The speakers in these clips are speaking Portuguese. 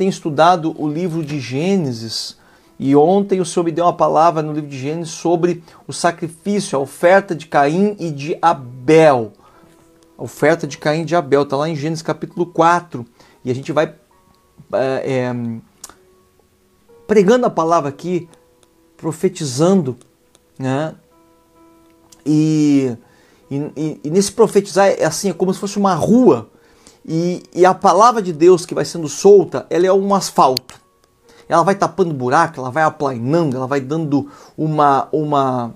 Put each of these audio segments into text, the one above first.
tem estudado o livro de Gênesis e ontem o Senhor me deu uma palavra no livro de Gênesis sobre o sacrifício, a oferta de Caim e de Abel. A oferta de Caim e de Abel está lá em Gênesis capítulo 4 e a gente vai é, pregando a palavra aqui, profetizando, né? E, e, e, nesse profetizar é assim, é como se fosse uma rua e, e a palavra de Deus que vai sendo solta, ela é um asfalto. Ela vai tapando buraco, ela vai aplanando, ela vai dando uma, uma,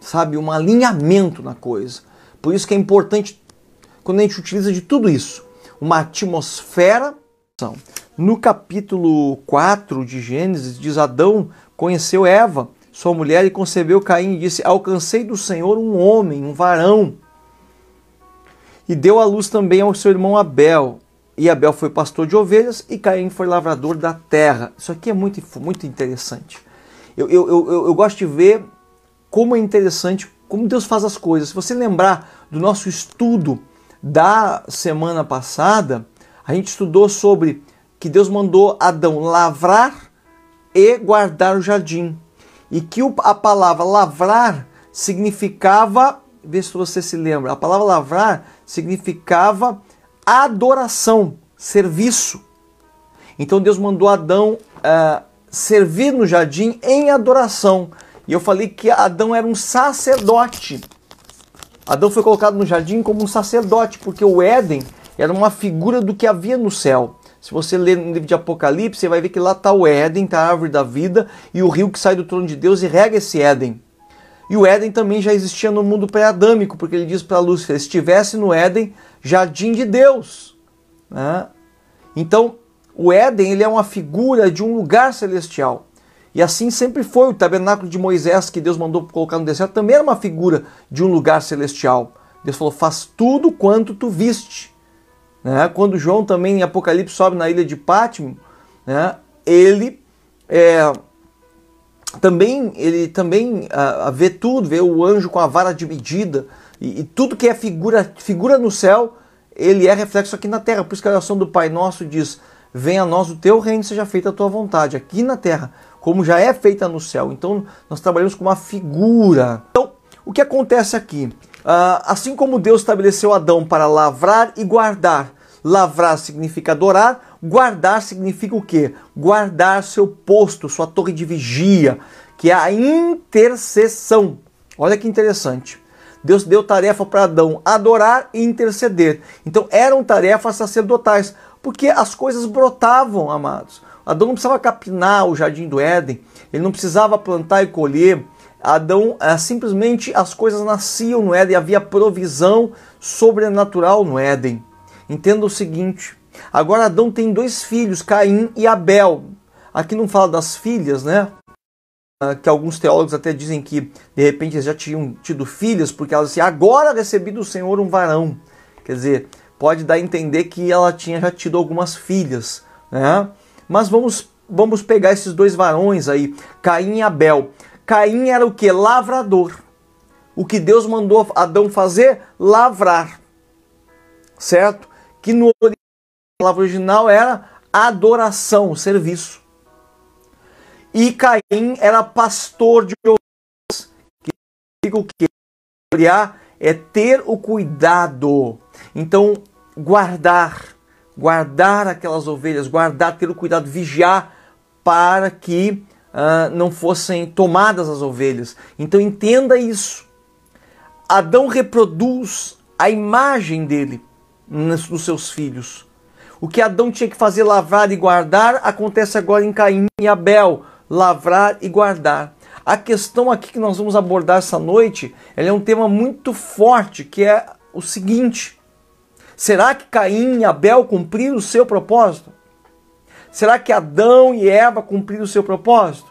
sabe, um alinhamento na coisa. Por isso que é importante quando a gente utiliza de tudo isso, uma atmosfera. No capítulo 4 de Gênesis, diz Adão conheceu Eva, sua mulher, e concebeu Caim e disse: Alcancei do Senhor um homem, um varão. E deu à luz também ao seu irmão Abel. E Abel foi pastor de ovelhas e Caim foi lavrador da terra. Isso aqui é muito, muito interessante. Eu, eu, eu, eu gosto de ver como é interessante, como Deus faz as coisas. Se você lembrar do nosso estudo da semana passada, a gente estudou sobre que Deus mandou Adão lavrar e guardar o jardim. E que a palavra lavrar significava, vê se você se lembra, a palavra lavrar significava adoração, serviço. Então Deus mandou Adão uh, servir no jardim em adoração. E eu falei que Adão era um sacerdote. Adão foi colocado no jardim como um sacerdote, porque o Éden era uma figura do que havia no céu. Se você ler no livro de Apocalipse, você vai ver que lá está o Éden, está a árvore da vida e o rio que sai do trono de Deus e rega esse Éden. E o Éden também já existia no mundo pré-adâmico, porque ele diz para Lúcifer: estivesse no Éden, jardim de Deus. Né? Então, o Éden ele é uma figura de um lugar celestial. E assim sempre foi. O tabernáculo de Moisés, que Deus mandou colocar no deserto, também era uma figura de um lugar celestial. Deus falou: faz tudo quanto tu viste. Né? Quando João também em Apocalipse sobe na ilha de Pátimo, né? ele é, também ele também a, a vê tudo, vê o anjo com a vara de medida e, e, tudo que é figura figura no céu, ele é reflexo aqui na terra. Por isso que a oração do Pai Nosso diz: Venha a nós o teu reino, seja feita a tua vontade aqui na terra, como já é feita no céu. Então nós trabalhamos com uma figura. Então o que acontece aqui? Uh, assim como Deus estabeleceu Adão para lavrar e guardar Lavrar significa adorar, guardar significa o quê? Guardar seu posto, sua torre de vigia, que é a intercessão. Olha que interessante. Deus deu tarefa para Adão adorar e interceder. Então eram tarefas sacerdotais, porque as coisas brotavam, amados. Adão não precisava capinar o jardim do Éden, ele não precisava plantar e colher. Adão, é, simplesmente as coisas nasciam no Éden, havia provisão sobrenatural no Éden. Entenda o seguinte: agora Adão tem dois filhos, Caim e Abel. Aqui não fala das filhas, né? Ah, que alguns teólogos até dizem que de repente eles já tinham tido filhas, porque elas assim, agora recebi do Senhor um varão. Quer dizer, pode dar a entender que ela tinha já tido algumas filhas, né? Mas vamos, vamos pegar esses dois varões aí, Caim e Abel. Caim era o que? Lavrador. O que Deus mandou Adão fazer? Lavrar. Certo? Que no a palavra original era adoração, serviço. E Caim era pastor de ovelhas. Que significa o quê? É ter o cuidado. Então, guardar, guardar aquelas ovelhas, guardar, ter o cuidado, vigiar para que uh, não fossem tomadas as ovelhas. Então, entenda isso. Adão reproduz a imagem dele nos seus filhos. O que Adão tinha que fazer, lavrar e guardar, acontece agora em Caim e Abel, lavrar e guardar. A questão aqui que nós vamos abordar essa noite, é um tema muito forte, que é o seguinte: será que Caim e Abel cumpriram o seu propósito? Será que Adão e Eva cumpriram o seu propósito?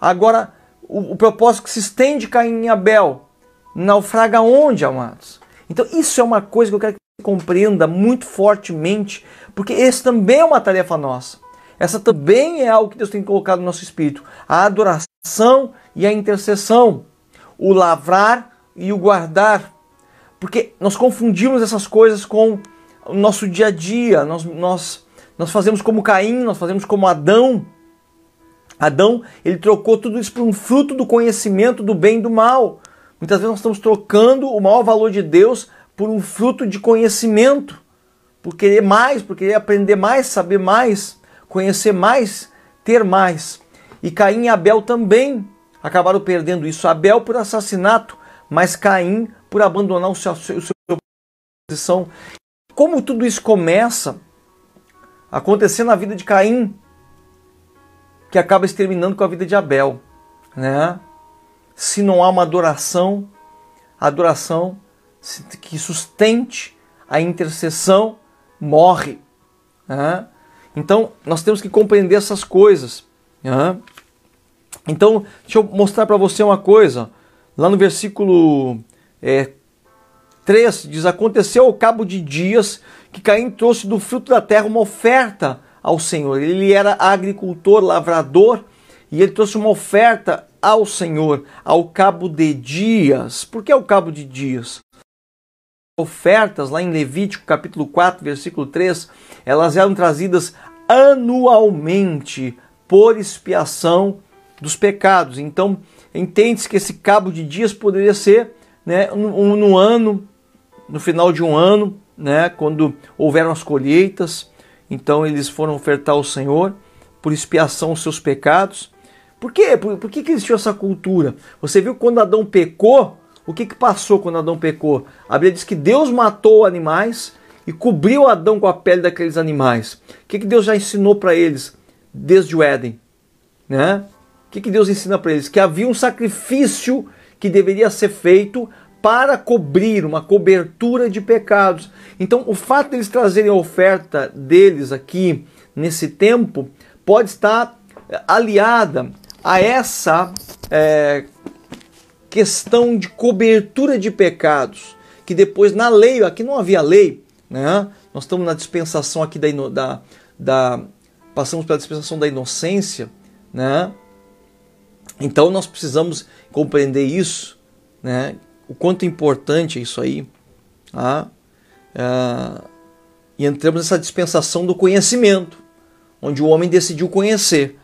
Agora, o, o propósito que se estende Caim e Abel naufraga onde, amados? Então, isso é uma coisa que eu quero compreenda muito fortemente, porque esse também é uma tarefa nossa. Essa também é algo que Deus tem colocado no nosso espírito: a adoração e a intercessão, o lavrar e o guardar. Porque nós confundimos essas coisas com o nosso dia a dia, nós, nós, nós fazemos como Caim, nós fazemos como Adão. Adão, ele trocou tudo isso por um fruto do conhecimento do bem e do mal. Muitas vezes nós estamos trocando o maior valor de Deus por um fruto de conhecimento, por querer mais, por querer aprender mais, saber mais, conhecer mais, ter mais. E Caim e Abel também acabaram perdendo isso. Abel por assassinato, mas Caim por abandonar o seu, o seu posição. Como tudo isso começa a acontecer na vida de Caim, que acaba exterminando com a vida de Abel, né? Se não há uma adoração, adoração que sustente a intercessão morre. Então nós temos que compreender essas coisas. Então deixa eu mostrar para você uma coisa. Lá no versículo é, 3 diz: Aconteceu ao cabo de dias que Caim trouxe do fruto da terra uma oferta ao Senhor. Ele era agricultor, lavrador, e ele trouxe uma oferta ao Senhor ao cabo de dias. Por que ao cabo de dias? Ofertas, lá em Levítico capítulo 4, versículo 3, elas eram trazidas anualmente por expiação dos pecados. Então, entende-se que esse cabo de dias poderia ser né, no, no ano, no final de um ano, né, quando houveram as colheitas, então eles foram ofertar ao Senhor por expiação os seus pecados. Por quê? Por, por que, que existiu essa cultura? Você viu quando Adão pecou, o que, que passou quando Adão pecou? A Bíblia diz que Deus matou animais e cobriu Adão com a pele daqueles animais. O que, que Deus já ensinou para eles desde o Éden? Né? O que, que Deus ensina para eles? Que havia um sacrifício que deveria ser feito para cobrir, uma cobertura de pecados. Então, o fato deles trazerem a oferta deles aqui nesse tempo pode estar aliada a essa é, questão de cobertura de pecados, que depois na lei, aqui não havia lei, né? Nós estamos na dispensação aqui da, da, da passamos pela dispensação da inocência, né? Então nós precisamos compreender isso, né? o quanto importante é isso aí. Tá? É, e entramos nessa dispensação do conhecimento, onde o homem decidiu conhecer.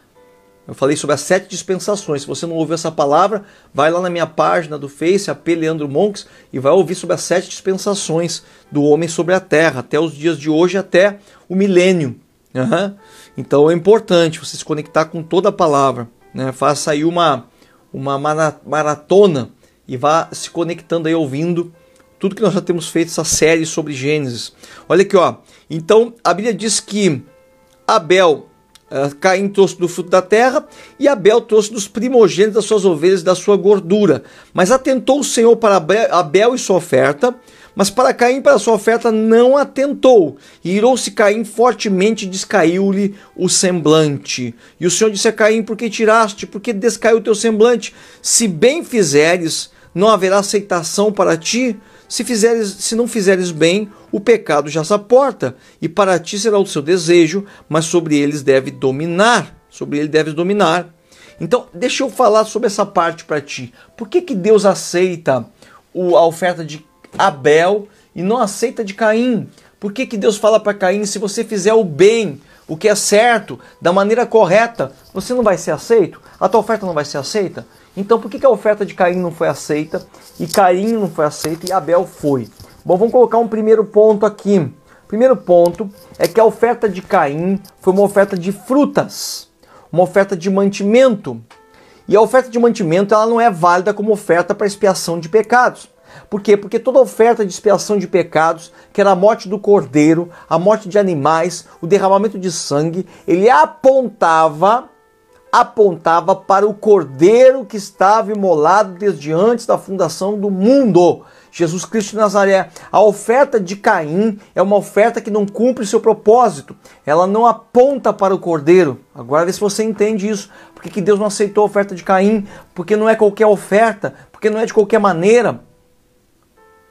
Eu falei sobre as sete dispensações. Se você não ouviu essa palavra, vai lá na minha página do Face, AP Leandro Monks, e vai ouvir sobre as sete dispensações do homem sobre a terra, até os dias de hoje, até o milênio. Uhum. Então é importante você se conectar com toda a palavra. Né? Faça aí uma, uma maratona e vá se conectando aí, ouvindo tudo que nós já temos feito essa série sobre Gênesis. Olha aqui, ó. Então a Bíblia diz que Abel, Caim trouxe do fruto da terra e Abel trouxe dos primogênitos das suas ovelhas e da sua gordura. Mas atentou o Senhor para Abel e sua oferta, mas para Caim, para sua oferta, não atentou. E irou-se Caim fortemente e descaiu-lhe o semblante. E o Senhor disse a Caim: Por que tiraste? Por que descaiu o teu semblante? Se bem fizeres, não haverá aceitação para ti. Se, fizeres, se não fizeres bem, o pecado já se aporta, e para ti será o seu desejo, mas sobre eles deve dominar. Sobre ele deves dominar. Então, deixa eu falar sobre essa parte para ti. Por que, que Deus aceita a oferta de Abel e não aceita de Caim? Por que, que Deus fala para Caim: se você fizer o bem, o que é certo, da maneira correta, você não vai ser aceito? A tua oferta não vai ser aceita? Então por que, que a oferta de Caim não foi aceita e Caim não foi aceita e Abel foi? Bom, vamos colocar um primeiro ponto aqui. Primeiro ponto é que a oferta de Caim foi uma oferta de frutas, uma oferta de mantimento. E a oferta de mantimento ela não é válida como oferta para expiação de pecados. Por quê? Porque toda oferta de expiação de pecados, que era a morte do cordeiro, a morte de animais, o derramamento de sangue, ele apontava apontava para o cordeiro que estava imolado desde antes da fundação do mundo. Jesus Cristo de Nazaré. A oferta de Caim é uma oferta que não cumpre seu propósito. Ela não aponta para o cordeiro. Agora vê se você entende isso. Por que Deus não aceitou a oferta de Caim? Porque não é qualquer oferta, porque não é de qualquer maneira.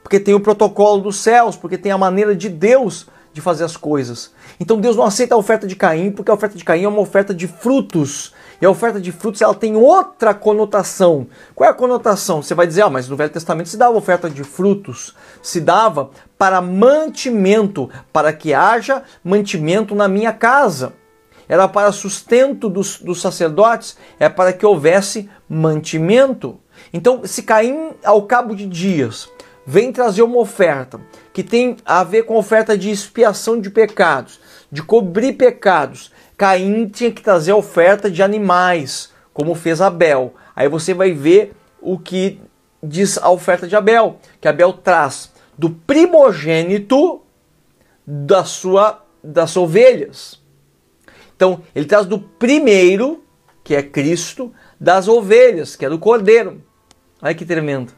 Porque tem o protocolo dos céus, porque tem a maneira de Deus de fazer as coisas. Então Deus não aceita a oferta de Caim, porque a oferta de Caim é uma oferta de frutos E a oferta de frutos ela tem outra conotação. Qual é a conotação? Você vai dizer, ah, mas no Velho Testamento se dava oferta de frutos, se dava para mantimento, para que haja mantimento na minha casa. Era para sustento dos, dos sacerdotes, é para que houvesse mantimento. Então, se Caim, ao cabo de dias, vem trazer uma oferta que tem a ver com oferta de expiação de pecados, de cobrir pecados, Caim tinha que trazer oferta de animais, como fez Abel. Aí você vai ver o que diz a oferta de Abel, que Abel traz do primogênito da sua das ovelhas. Então, ele traz do primeiro, que é Cristo, das ovelhas, que é do cordeiro. Olha que tremendo.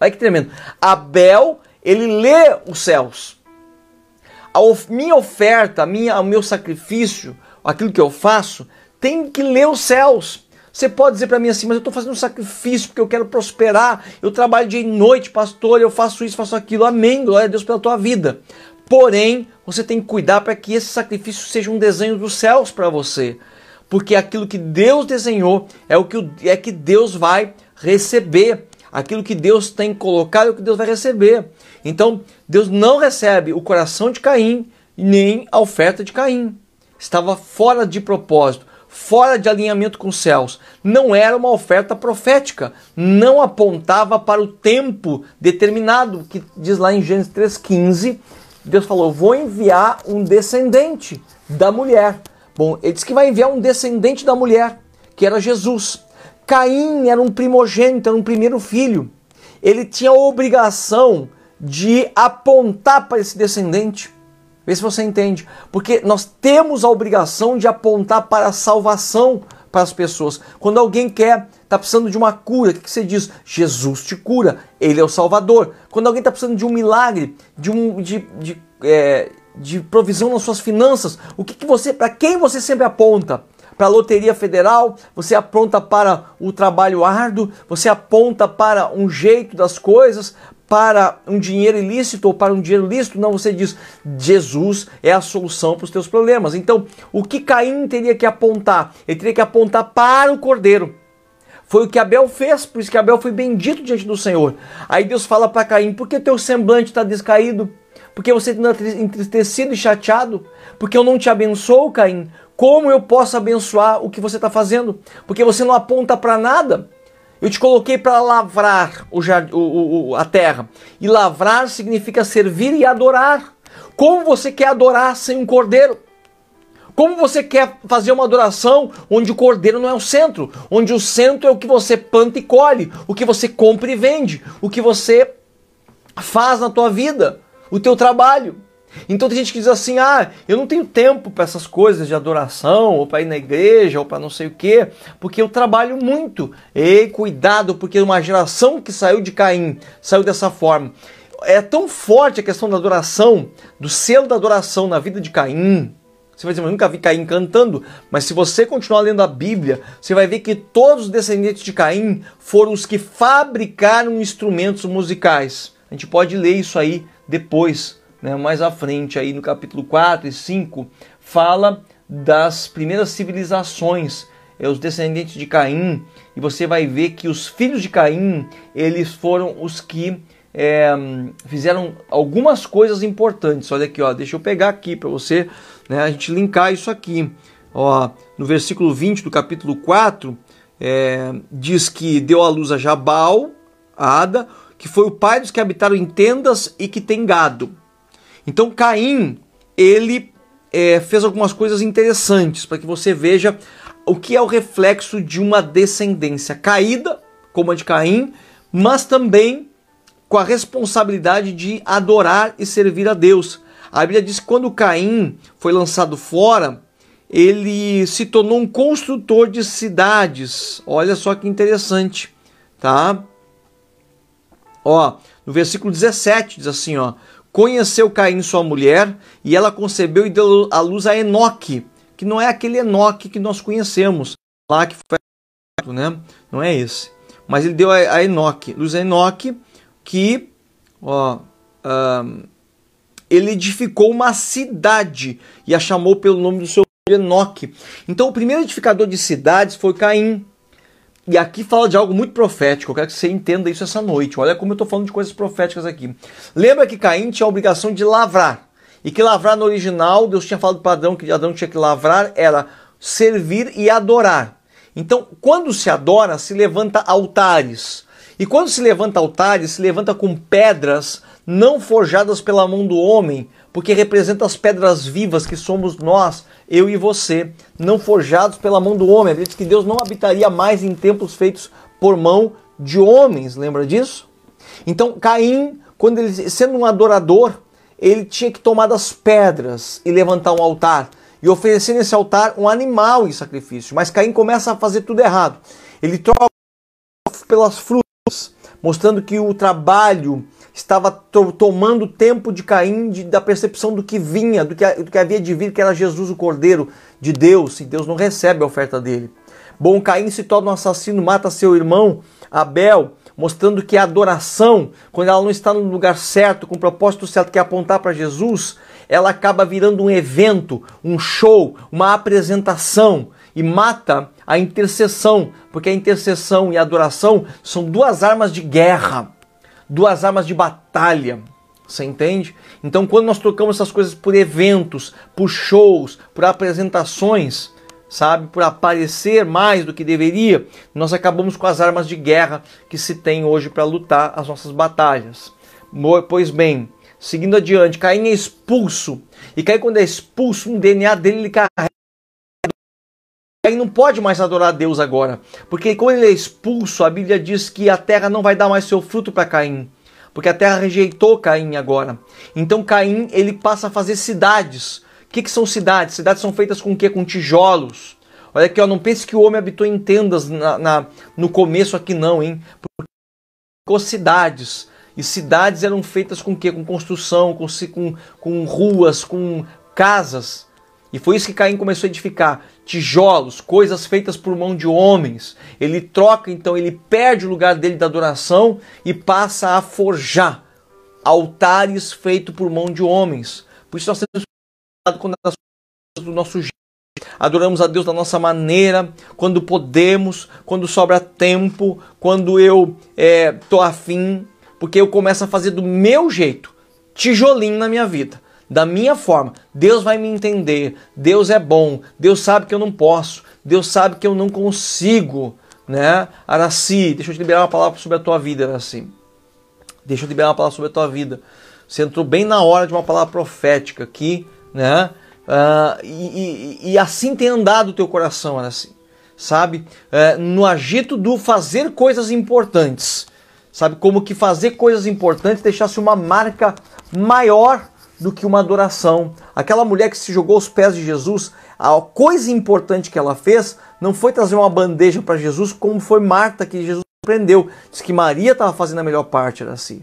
Olha que tremendo. Abel, ele lê os céus. A minha oferta, a minha, o meu sacrifício, aquilo que eu faço, tem que ler os céus. Você pode dizer para mim assim, mas eu estou fazendo um sacrifício porque eu quero prosperar, eu trabalho dia e noite, pastor, eu faço isso, faço aquilo. Amém, glória a Deus pela tua vida. Porém, você tem que cuidar para que esse sacrifício seja um desenho dos céus para você. Porque aquilo que Deus desenhou é o que, é que Deus vai receber. Aquilo que Deus tem colocado é o que Deus vai receber. Então, Deus não recebe o coração de Caim, nem a oferta de Caim estava fora de propósito, fora de alinhamento com os céus. Não era uma oferta profética, não apontava para o tempo determinado, que diz lá em Gênesis 3,15. Deus falou: Vou enviar um descendente da mulher. Bom, ele disse que vai enviar um descendente da mulher, que era Jesus. Caim era um primogênito, era um primeiro filho. Ele tinha a obrigação de apontar para esse descendente. Vê se você entende. Porque nós temos a obrigação de apontar para a salvação para as pessoas. Quando alguém quer, está precisando de uma cura, o que você diz? Jesus te cura, Ele é o Salvador. Quando alguém está precisando de um milagre, de, um, de, de, é, de provisão nas suas finanças, o que, que você, para quem você sempre aponta? Para a Loteria Federal, você aponta para o trabalho árduo, você aponta para um jeito das coisas, para um dinheiro ilícito ou para um dinheiro lícito, não, você diz Jesus é a solução para os teus problemas. Então, o que Caim teria que apontar? Ele teria que apontar para o cordeiro. Foi o que Abel fez, por isso que Abel foi bendito diante do Senhor. Aí Deus fala para Caim: por que teu semblante está descaído? Porque você está entristecido e chateado? Porque eu não te abençoo, Caim? Como eu posso abençoar o que você está fazendo? Porque você não aponta para nada. Eu te coloquei para lavrar o, o, o, a terra. E lavrar significa servir e adorar. Como você quer adorar sem um cordeiro? Como você quer fazer uma adoração onde o cordeiro não é o centro? Onde o centro é o que você planta e colhe, o que você compra e vende, o que você faz na tua vida, o teu trabalho. Então tem gente que diz assim: ah, eu não tenho tempo para essas coisas de adoração, ou para ir na igreja, ou para não sei o quê, porque eu trabalho muito. Ei, cuidado, porque uma geração que saiu de Caim saiu dessa forma. É tão forte a questão da adoração, do selo da adoração na vida de Caim. Você vai dizer, mas nunca vi Caim cantando. Mas se você continuar lendo a Bíblia, você vai ver que todos os descendentes de Caim foram os que fabricaram instrumentos musicais. A gente pode ler isso aí depois né, mais à frente, aí no capítulo 4 e 5, fala das primeiras civilizações, é, os descendentes de Caim, e você vai ver que os filhos de Caim, eles foram os que é, fizeram algumas coisas importantes. Olha aqui, ó, deixa eu pegar aqui para você, né, a gente linkar isso aqui. Ó, no versículo 20 do capítulo 4, é, diz que deu à luz a Jabal, a Ada, que foi o pai dos que habitaram em tendas e que tem gado. Então Caim, ele é, fez algumas coisas interessantes para que você veja o que é o reflexo de uma descendência caída, como a de Caim, mas também com a responsabilidade de adorar e servir a Deus. A Bíblia diz que quando Caim foi lançado fora, ele se tornou um construtor de cidades. Olha só que interessante, tá? Ó, no versículo 17 diz assim, ó: conheceu Caim, sua mulher, e ela concebeu e deu à luz a Enoque, que não é aquele Enoque que nós conhecemos lá que foi, né? Não é esse. Mas ele deu a, Enoque, luz a Enoque, que ó, ele edificou uma cidade e a chamou pelo nome do seu de Enoque. Então o primeiro edificador de cidades foi Caim. E aqui fala de algo muito profético, eu quero que você entenda isso essa noite. Olha como eu estou falando de coisas proféticas aqui. Lembra que Caim tinha a obrigação de lavrar. E que lavrar no original, Deus tinha falado para Adão que Adão tinha que lavrar, era servir e adorar. Então, quando se adora, se levanta altares. E quando se levanta altares, se levanta com pedras não forjadas pela mão do homem, porque representa as pedras vivas que somos nós, eu e você, não forjados pela mão do homem. Diz que Deus não habitaria mais em templos feitos por mão de homens, lembra disso? Então, Caim, quando ele sendo um adorador, ele tinha que tomar das pedras e levantar um altar e oferecer nesse altar um animal em sacrifício. Mas Caim começa a fazer tudo errado. Ele troca pelas frutas, mostrando que o trabalho estava to tomando tempo de Caim de, da percepção do que vinha, do que, do que havia de vir, que era Jesus o Cordeiro de Deus, e Deus não recebe a oferta dele. Bom, Caim se torna um assassino, mata seu irmão Abel, mostrando que a adoração, quando ela não está no lugar certo, com o propósito certo que é apontar para Jesus, ela acaba virando um evento, um show, uma apresentação e mata a intercessão, porque a intercessão e a adoração são duas armas de guerra, duas armas de batalha. Você entende? Então, quando nós trocamos essas coisas por eventos, por shows, por apresentações, sabe, por aparecer mais do que deveria, nós acabamos com as armas de guerra que se tem hoje para lutar as nossas batalhas. Pois bem, Seguindo adiante, Caim é expulso. E Caim, quando é expulso, um DNA dele ele carrega. Caim não pode mais adorar a Deus agora. Porque quando ele é expulso, a Bíblia diz que a terra não vai dar mais seu fruto para Caim. Porque a terra rejeitou Caim agora. Então Caim ele passa a fazer cidades. O que, que são cidades? Cidades são feitas com o quê? Com tijolos. Olha aqui, ó, não pense que o homem habitou em tendas na, na no começo aqui não, hein? Porque cidades e cidades eram feitas com quê? Com construção, com, com, com ruas, com casas. E foi isso que Caim começou a edificar: tijolos, coisas feitas por mão de homens. Ele troca, então, ele perde o lugar dele da adoração e passa a forjar altares feitos por mão de homens. Por isso nós temos quando as do nosso jeito. Adoramos a Deus da nossa maneira, quando podemos, quando sobra tempo, quando eu estou é, afim porque eu começo a fazer do meu jeito, tijolinho na minha vida, da minha forma. Deus vai me entender, Deus é bom, Deus sabe que eu não posso, Deus sabe que eu não consigo, né? Araci, deixa eu te liberar uma palavra sobre a tua vida, Araci. Deixa eu te liberar uma palavra sobre a tua vida. Você entrou bem na hora de uma palavra profética aqui, né? Uh, e, e, e, assim tem andado o teu coração, Araci. Sabe? Uh, no agito do fazer coisas importantes sabe? Como que fazer coisas importantes deixasse uma marca maior do que uma adoração. Aquela mulher que se jogou aos pés de Jesus, a coisa importante que ela fez não foi trazer uma bandeja para Jesus, como foi Marta que Jesus prendeu. Diz que Maria estava fazendo a melhor parte, era assim.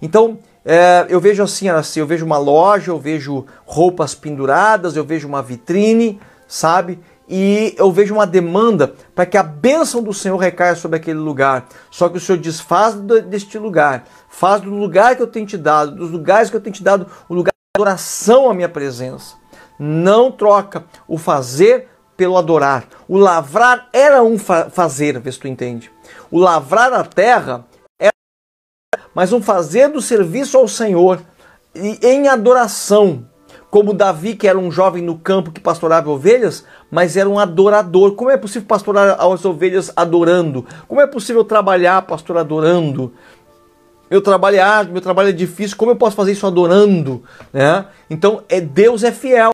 Então, é, eu vejo assim, era assim, eu vejo uma loja, eu vejo roupas penduradas, eu vejo uma vitrine, sabe? E eu vejo uma demanda para que a bênção do Senhor recaia sobre aquele lugar. Só que o Senhor diz: faz deste lugar, faz do lugar que eu tenho te dado, dos lugares que eu tenho te dado, o lugar de adoração à minha presença. Não troca o fazer pelo adorar. O lavrar era um fa fazer, vê se tu entende. O lavrar a terra era mas um fazer do serviço ao Senhor e em adoração como Davi, que era um jovem no campo que pastorava ovelhas, mas era um adorador. Como é possível pastorar as ovelhas adorando? Como é possível trabalhar, pastor, adorando? Meu trabalho é árduo, meu trabalho é difícil, como eu posso fazer isso adorando? Né? Então, é, Deus é fiel.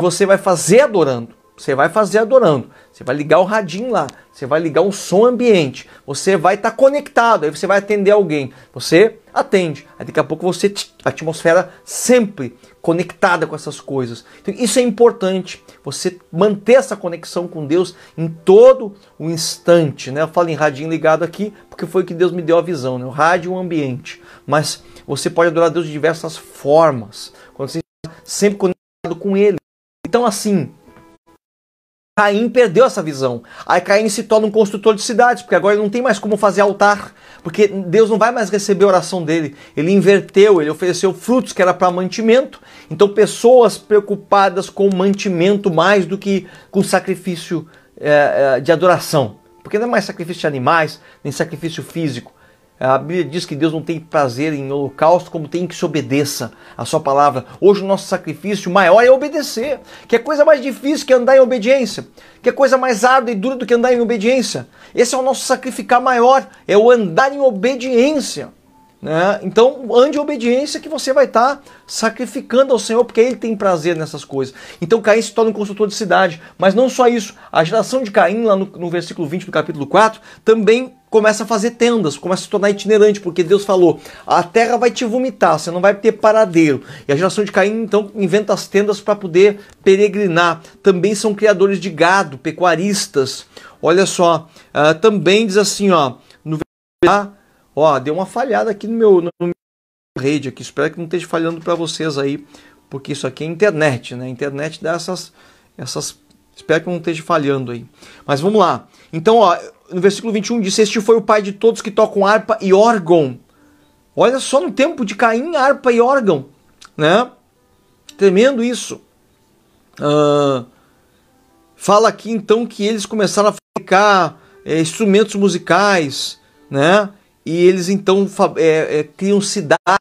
Você vai fazer adorando. Você vai fazer adorando. Você vai ligar o radinho lá. Você vai ligar um som ambiente. Você vai estar tá conectado. Aí você vai atender alguém. Você atende. Aí daqui a pouco você, a atmosfera sempre conectada com essas coisas. Então, isso é importante, você manter essa conexão com Deus em todo o instante. Né? Eu falo em radinho ligado aqui porque foi que Deus me deu a visão, né? o rádio e o ambiente. Mas você pode adorar Deus de diversas formas, quando você está sempre conectado com Ele. Então, assim, Caim perdeu essa visão. Aí Caim se torna um construtor de cidades, porque agora ele não tem mais como fazer altar, porque Deus não vai mais receber a oração dele. Ele inverteu, ele ofereceu frutos que era para mantimento. Então, pessoas preocupadas com mantimento mais do que com sacrifício é, de adoração. Porque não é mais sacrifício de animais, nem sacrifício físico. A Bíblia diz que Deus não tem prazer em holocausto, como tem que se obedeça a sua palavra. Hoje o nosso sacrifício maior é obedecer. Que é coisa mais difícil que andar em obediência. Que é coisa mais árdua e dura do que andar em obediência. Esse é o nosso sacrificar maior, é o andar em obediência. Né? Então, ande em obediência que você vai estar tá sacrificando ao Senhor, porque Ele tem prazer nessas coisas. Então, Caim se torna um construtor de cidade. Mas não só isso, a geração de Caim, lá no, no versículo 20 do capítulo 4, também começa a fazer tendas, começa a se tornar itinerante, porque Deus falou: a terra vai te vomitar, você não vai ter paradeiro. E a geração de Caim então inventa as tendas para poder peregrinar. Também são criadores de gado, pecuaristas. Olha só, uh, também diz assim, ó, no Ó, deu uma falhada aqui no meu, no meu rede aqui. Espero que não esteja falhando para vocês aí, porque isso aqui é internet, né? Internet dá essas, essas. Espero que não esteja falhando aí. Mas vamos lá. Então, ó, no versículo 21 diz: Este foi o pai de todos que tocam harpa e órgão. Olha só no tempo de Caim, harpa e órgão, né? Tremendo isso. Uh, fala aqui então que eles começaram a fabricar é, instrumentos musicais, né? e eles então é, é, criam cidades,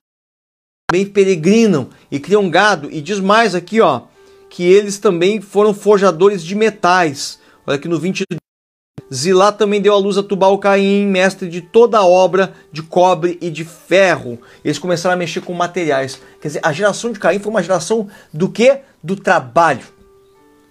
também peregrinam e criam gado. E diz mais aqui, ó, que eles também foram forjadores de metais. Olha aqui no 22. Zilá também deu à luz a Tubal Caim, mestre de toda a obra de cobre e de ferro. Eles começaram a mexer com materiais. Quer dizer, a geração de Caim foi uma geração do que? Do trabalho.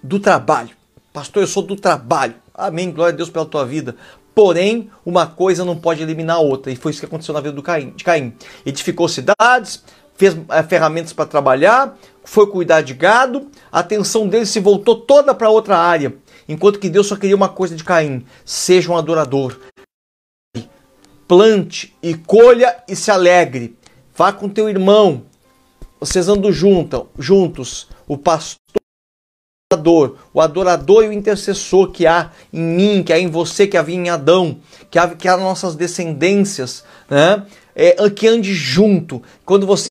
Do trabalho. Pastor, eu sou do trabalho. Amém. Glória a Deus pela tua vida. Porém, uma coisa não pode eliminar a outra. E foi isso que aconteceu na vida do Caim, de Caim. Edificou cidades, fez é, ferramentas para trabalhar, foi cuidar de gado, a atenção dele se voltou toda para outra área. Enquanto que Deus só queria uma coisa de Caim: seja um adorador. Plante e colha e se alegre. Vá com teu irmão. Vocês andam junto, juntos. O pastor adorador, o adorador e o intercessor que há em mim, que há em você, que havia em Adão, que há, que há nossas descendências, né? É, que ande junto. Quando você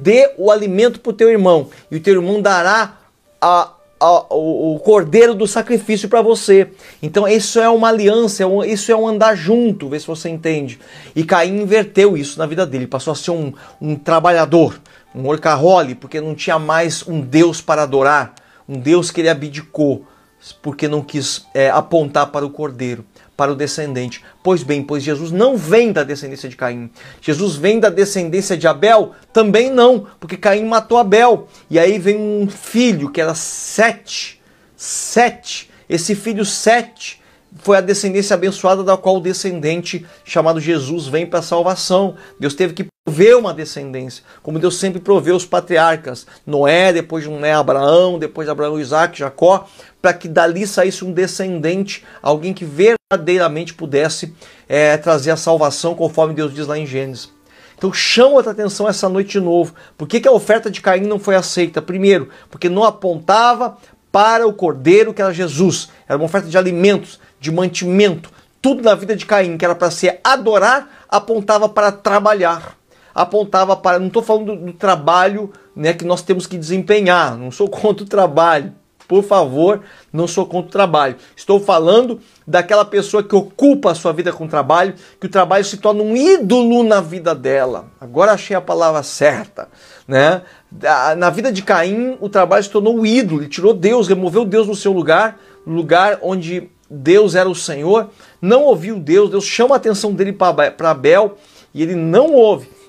dê o alimento para o teu irmão e o teu irmão dará a, o, cordeiro do sacrifício para você. Então isso é uma aliança, é isso é um andar junto, vê se você entende. E Caim inverteu isso na vida dele, passou a ser um, um trabalhador, um orcarrole, porque não tinha mais um Deus para adorar um Deus que ele abdicou porque não quis é, apontar para o cordeiro, para o descendente. Pois bem, pois Jesus não vem da descendência de Caim. Jesus vem da descendência de Abel? Também não, porque Caim matou Abel. E aí vem um filho que era Sete. Sete. Esse filho Sete foi a descendência abençoada da qual o descendente chamado Jesus vem para a salvação. Deus teve que prover uma descendência, como Deus sempre proveu os patriarcas, Noé, depois de Noé, Abraão, depois de Abraão, Isaac, Jacó, para que dali saísse um descendente, alguém que verdadeiramente pudesse é, trazer a salvação, conforme Deus diz lá em Gênesis. Então chama outra atenção essa noite de novo. Por que, que a oferta de Caim não foi aceita? Primeiro, porque não apontava para o cordeiro que era Jesus. Era uma oferta de alimentos, de mantimento. Tudo na vida de Caim, que era para ser adorar, apontava para trabalhar apontava para. Não estou falando do, do, trabalho né, que nós temos que desempenhar, não sou contra o trabalho. Por favor, não sou contra o trabalho. Estou falando daquela pessoa que ocupa a sua vida com o trabalho, que o trabalho se torna um ídolo na vida dela. Agora achei a palavra certa. Né? Na vida de Caim, o trabalho se tornou o ídolo, ele tirou Deus, removeu Deus do seu lugar, lugar onde Deus era o Senhor, não ouviu Deus, Deus chama a atenção dele para Abel e ele não ouve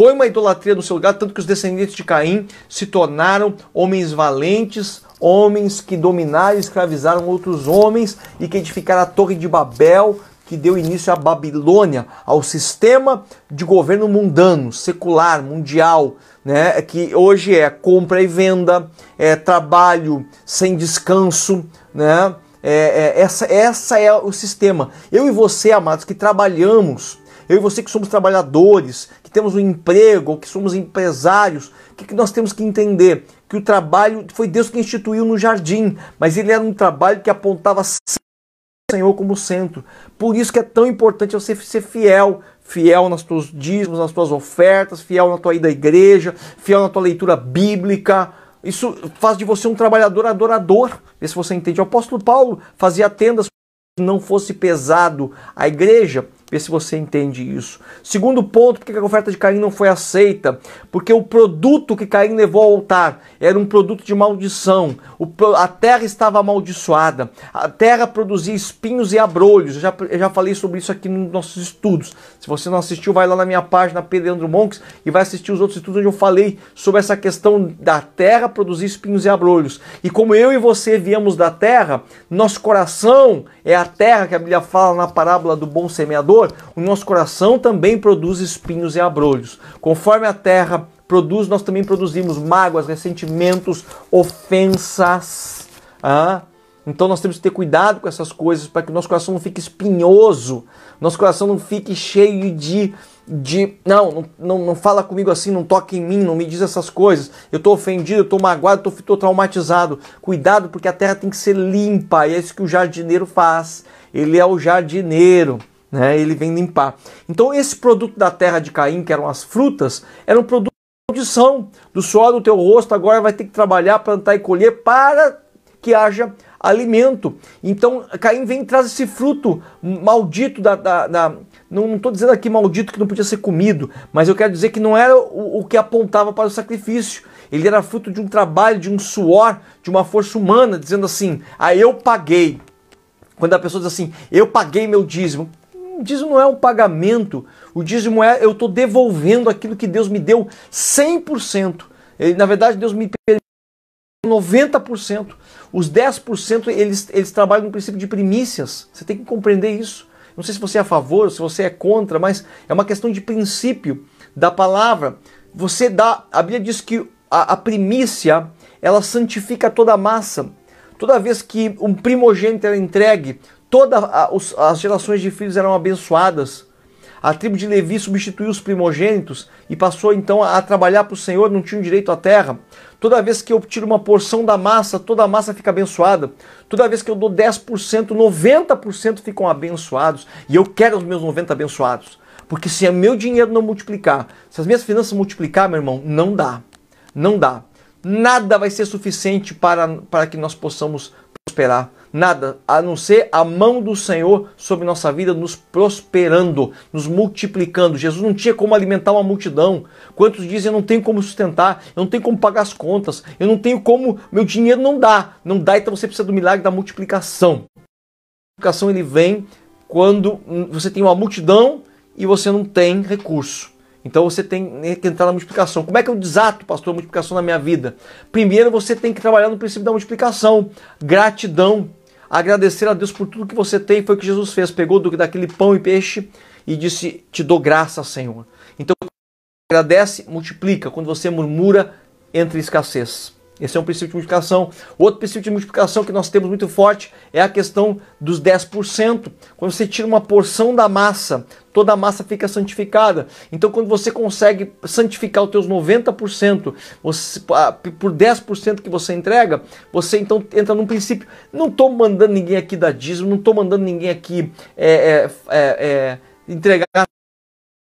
põe uma idolatria no seu lugar, tanto que os descendentes de Caim se tornaram homens valentes, homens que dominaram e escravizaram outros homens e que edificaram a Torre de Babel, que deu início à Babilônia, ao sistema de governo mundano, secular, mundial, né? que hoje é compra e venda, é trabalho sem descanso, né? É, é, essa, essa é o sistema. Eu e você, amados, que trabalhamos Eu e você que somos trabalhadores, que temos um emprego, que somos empresários, o que, que nós temos que entender? Que o trabalho foi Deus que instituiu no jardim, mas ele era um trabalho que apontava Senhor como centro. Por isso que é tão importante você ser fiel, fiel nas tuas dízimos, nas tuas ofertas, fiel na tua ida à igreja, fiel na tua leitura bíblica. Isso faz de você um trabalhador adorador. Vê se você entende. O apóstolo Paulo fazia tendas que não fosse pesado a igreja. Vê se você entende isso. Segundo ponto, por que a oferta de Caim não foi aceita? Porque o produto que Caim levou ao altar era um produto de maldição. a terra estava amaldiçoada. A terra produzia espinhos e abrolhos. Eu já, eu já falei sobre isso aqui nos nossos estudos. Se você não assistiu, vai lá na minha página Pedro Monks e vai assistir os outros estudos onde eu falei sobre essa questão da terra produzir espinhos e abrolhos. E como eu e você viemos da terra, nosso coração é a terra que a Bíblia fala na parábola do bom semeador o nosso coração também produz espinhos e abrolhos. Conforme a terra produz, nós também produzimos mágoas, ressentimentos, ofensas. Ah? Então nós temos que ter cuidado com essas coisas para que o nosso coração não fique espinhoso, nosso coração não fique cheio de. de não, não, não fala comigo assim, não toque em mim, não me diz essas coisas. Eu estou ofendido, eu estou magoado, estou traumatizado. Cuidado, porque a terra tem que ser limpa, e é isso que o jardineiro faz. Ele é o jardineiro né? Ele vem limpar. Então esse produto da terra de Caim, que eram as frutas, era um produto de maldição. Do suor do teu rosto agora vai ter que trabalhar, plantar e colher para que haja alimento. Então Caim vem e traz esse fruto maldito da, da, da não estou dizendo aqui maldito que não podia ser comido, mas eu quero dizer que não era o, o, que apontava para o sacrifício. Ele era fruto de um trabalho, de um suor, de uma força humana, dizendo assim: ah, eu paguei. Quando a pessoa diz assim, eu paguei meu dízimo, o dízimo não é um pagamento, o dízimo é eu estou devolvendo aquilo que Deus me deu 100%. Ele, na verdade, Deus me permitiu 90%. Os 10% eles, eles trabalham no princípio de primícias. Você tem que compreender isso. Não sei se você é a favor, se você é contra, mas é uma questão de princípio da palavra. Você dá, a Bíblia diz que a, a primícia ela santifica toda a massa. Toda vez que um primogênito é entregue, Todas as gerações de filhos eram abençoadas. A tribo de Levi substituiu os primogênitos e passou então a trabalhar para o Senhor, não tinham direito à terra. Toda vez que eu tiro uma porção da massa, toda a massa fica abençoada. Toda vez que eu dou 10%, 90% ficam abençoados. E eu quero os meus 90% abençoados. Porque se o meu dinheiro não multiplicar, se as minhas finanças multiplicar, meu irmão, não dá. Não dá. Nada vai ser suficiente para, para que nós possamos prosperar nada a não ser a mão do Senhor sobre nossa vida, nos prosperando, nos multiplicando. Jesus não tinha como alimentar uma multidão. Quantos dizem eu não tenho como sustentar, eu não tenho como pagar as contas, eu não tenho como, meu dinheiro não dá. Não dá, então você precisa do milagre da multiplicação. A multiplicação ele vem quando você tem uma multidão e você não tem recurso. Então você tem que entrar na multiplicação. Como é que eu desato, pastor, a multiplicação na minha vida? Primeiro você tem que trabalhar no princípio da multiplicação. Gratidão agradecer a Deus por tudo que você tem. Foi o que Jesus fez. Pegou do, daquele pão e peixe e disse: Te dou graça, Senhor. Então, agradece, multiplica. Quando você murmura, entra em escassez. Esse é um princípio de multiplicação. Outro princípio de multiplicação que nós temos muito forte é a questão dos 10%. Quando você tira uma porção da massa, toda a massa fica santificada. Então, quando você consegue santificar os teus 90%, você, por 10% que você entrega, você então entra num princípio. Não estou mandando ninguém aqui dar dízimo, não estou mandando ninguém aqui é, é, é, é entregar.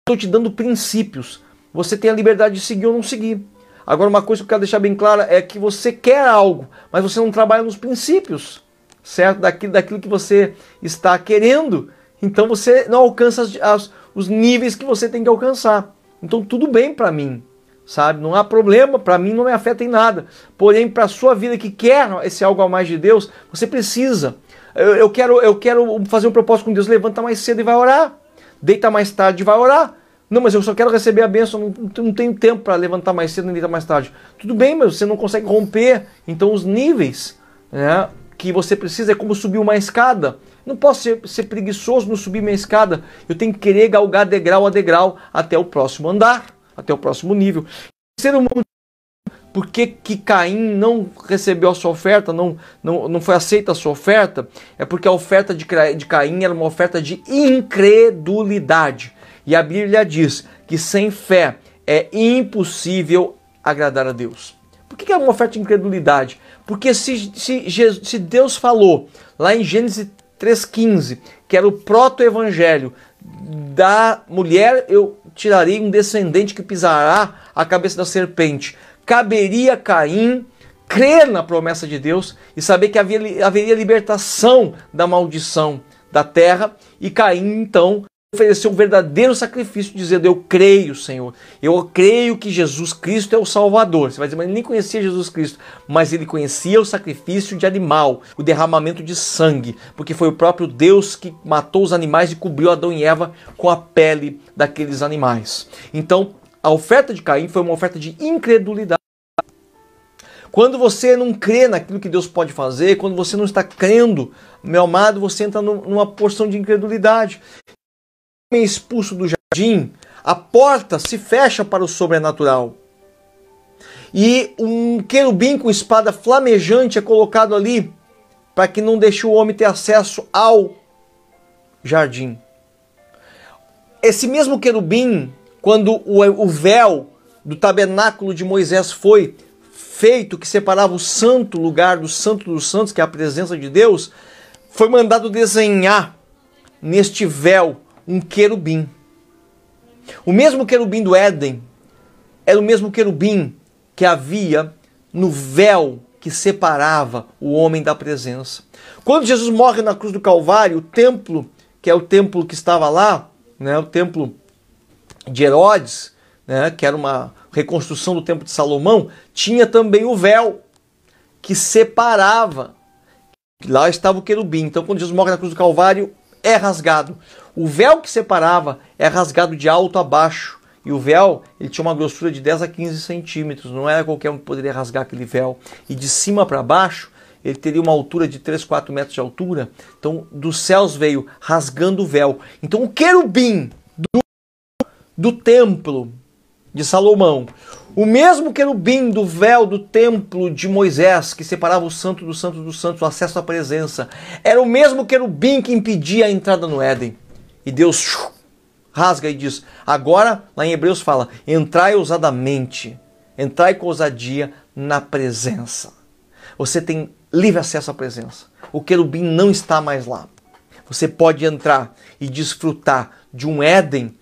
Estou te dando princípios. Você tem a liberdade de seguir ou não seguir. Agora, uma coisa que eu quero deixar bem clara é que você quer algo, mas você não trabalha nos princípios, certo? Daquilo, daquilo que você está querendo. Então você não alcança as, as, os níveis que você tem que alcançar. Então tudo bem para mim, sabe? Não há problema, para mim não me afeta em nada. Porém, para a sua vida que quer esse algo a mais de Deus, você precisa. Eu, eu, quero, eu quero fazer um propósito com Deus, levanta mais cedo e vai orar. Deita mais tarde e vai orar. Não, mas eu só quero receber a bênção, não, não tenho tempo para levantar mais cedo nem deitar mais tarde. Tudo bem, mas você não consegue romper. Então os níveis né, que você precisa é como subir uma escada. Não posso ser, ser preguiçoso no subir minha escada. Eu tenho que querer galgar degrau a degrau até o próximo andar, até o próximo nível. Ser humano por que, que, Caim não recebeu a sua oferta, não, não, não foi aceita a sua oferta? É porque a oferta de, de Caim era uma oferta de incredulidade. E a Bíblia diz que sem fé é impossível agradar a Deus. Por que é uma oferta de incredulidade? Porque se, se, se Deus falou lá em Gênesis 3,15 que era o proto-evangelho da mulher, eu tirarei um descendente que pisará a cabeça da serpente. Caberia Caim crer na promessa de Deus e saber que havia, haveria libertação da maldição da terra e Caim então ofereceu um verdadeiro sacrifício, dizendo: Eu creio, Senhor, eu creio que Jesus Cristo é o Salvador. Você vai dizer, mas ele nem conhecia Jesus Cristo, mas ele conhecia o sacrifício de animal, o derramamento de sangue, porque foi o próprio Deus que matou os animais e cobriu Adão e Eva com a pele daqueles animais. Então, a oferta de Caim foi uma oferta de incredulidade. Quando você não crê naquilo que Deus pode fazer, quando você não está crendo, meu amado, você entra numa porção de incredulidade expulso do jardim, a porta se fecha para o sobrenatural. E um querubim com espada flamejante é colocado ali para que não deixe o homem ter acesso ao jardim. Esse mesmo querubim, quando o véu do tabernáculo de Moisés foi feito, que separava o santo lugar do santo dos santos, que é a presença de Deus, foi mandado desenhar neste véu um querubim. O mesmo querubim do Éden era o mesmo querubim que havia no véu que separava o homem da presença. Quando Jesus morre na cruz do Calvário, o templo, que é o templo que estava lá, né, o templo de Herodes, né, que era uma reconstrução do templo de Salomão, tinha também o véu que separava. Lá estava o querubim. Então, quando Jesus morre na cruz do Calvário, é rasgado. O véu que separava é rasgado de alto a baixo. E o véu ele tinha uma grossura de 10 a 15 centímetros. Não era qualquer um que poderia rasgar aquele véu. E de cima para baixo ele teria uma altura de 3, 4 metros de altura. Então dos céus veio rasgando o véu. Então o querubim do, do templo de Salomão, o mesmo querubim do véu do templo de Moisés, que separava o santo do santo do santo, o acesso à presença, era o mesmo querubim que impedia a entrada no Éden. E Deus rasga e diz: agora, lá em Hebreus fala, entrai ousadamente, entrai com ousadia na presença. Você tem livre acesso à presença. O querubim não está mais lá. Você pode entrar e desfrutar de um Éden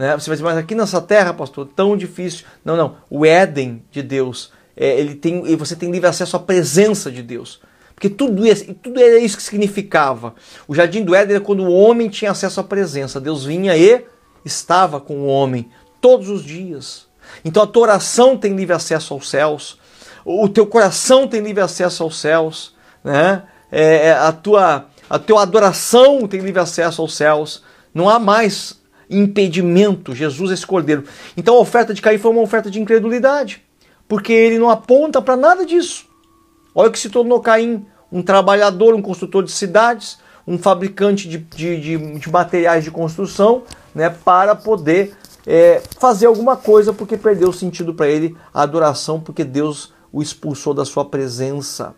né? Você vai dizer, mas aqui nessa terra, pastor, tão difícil. Não, não. O Éden de Deus, é, ele tem, e você tem livre acesso à presença de Deus. Porque tudo, isso, tudo era isso que significava. O jardim do Éden era quando o homem tinha acesso à presença. Deus vinha e estava com o homem todos os dias. Então a tua oração tem livre acesso aos céus. O teu coração tem livre acesso aos céus. Né? É, é a, tua, a tua adoração tem livre acesso aos céus. Não há mais impedimento. Jesus é esse cordeiro. Então a oferta de Caim foi uma oferta de incredulidade, porque ele não aponta para nada disso. Olha o que se tornou Caim: um trabalhador, um construtor de cidades, um fabricante de, de, de, de materiais de construção, né, para poder é, fazer alguma coisa, porque perdeu o sentido para ele a adoração, porque Deus o expulsou da sua presença.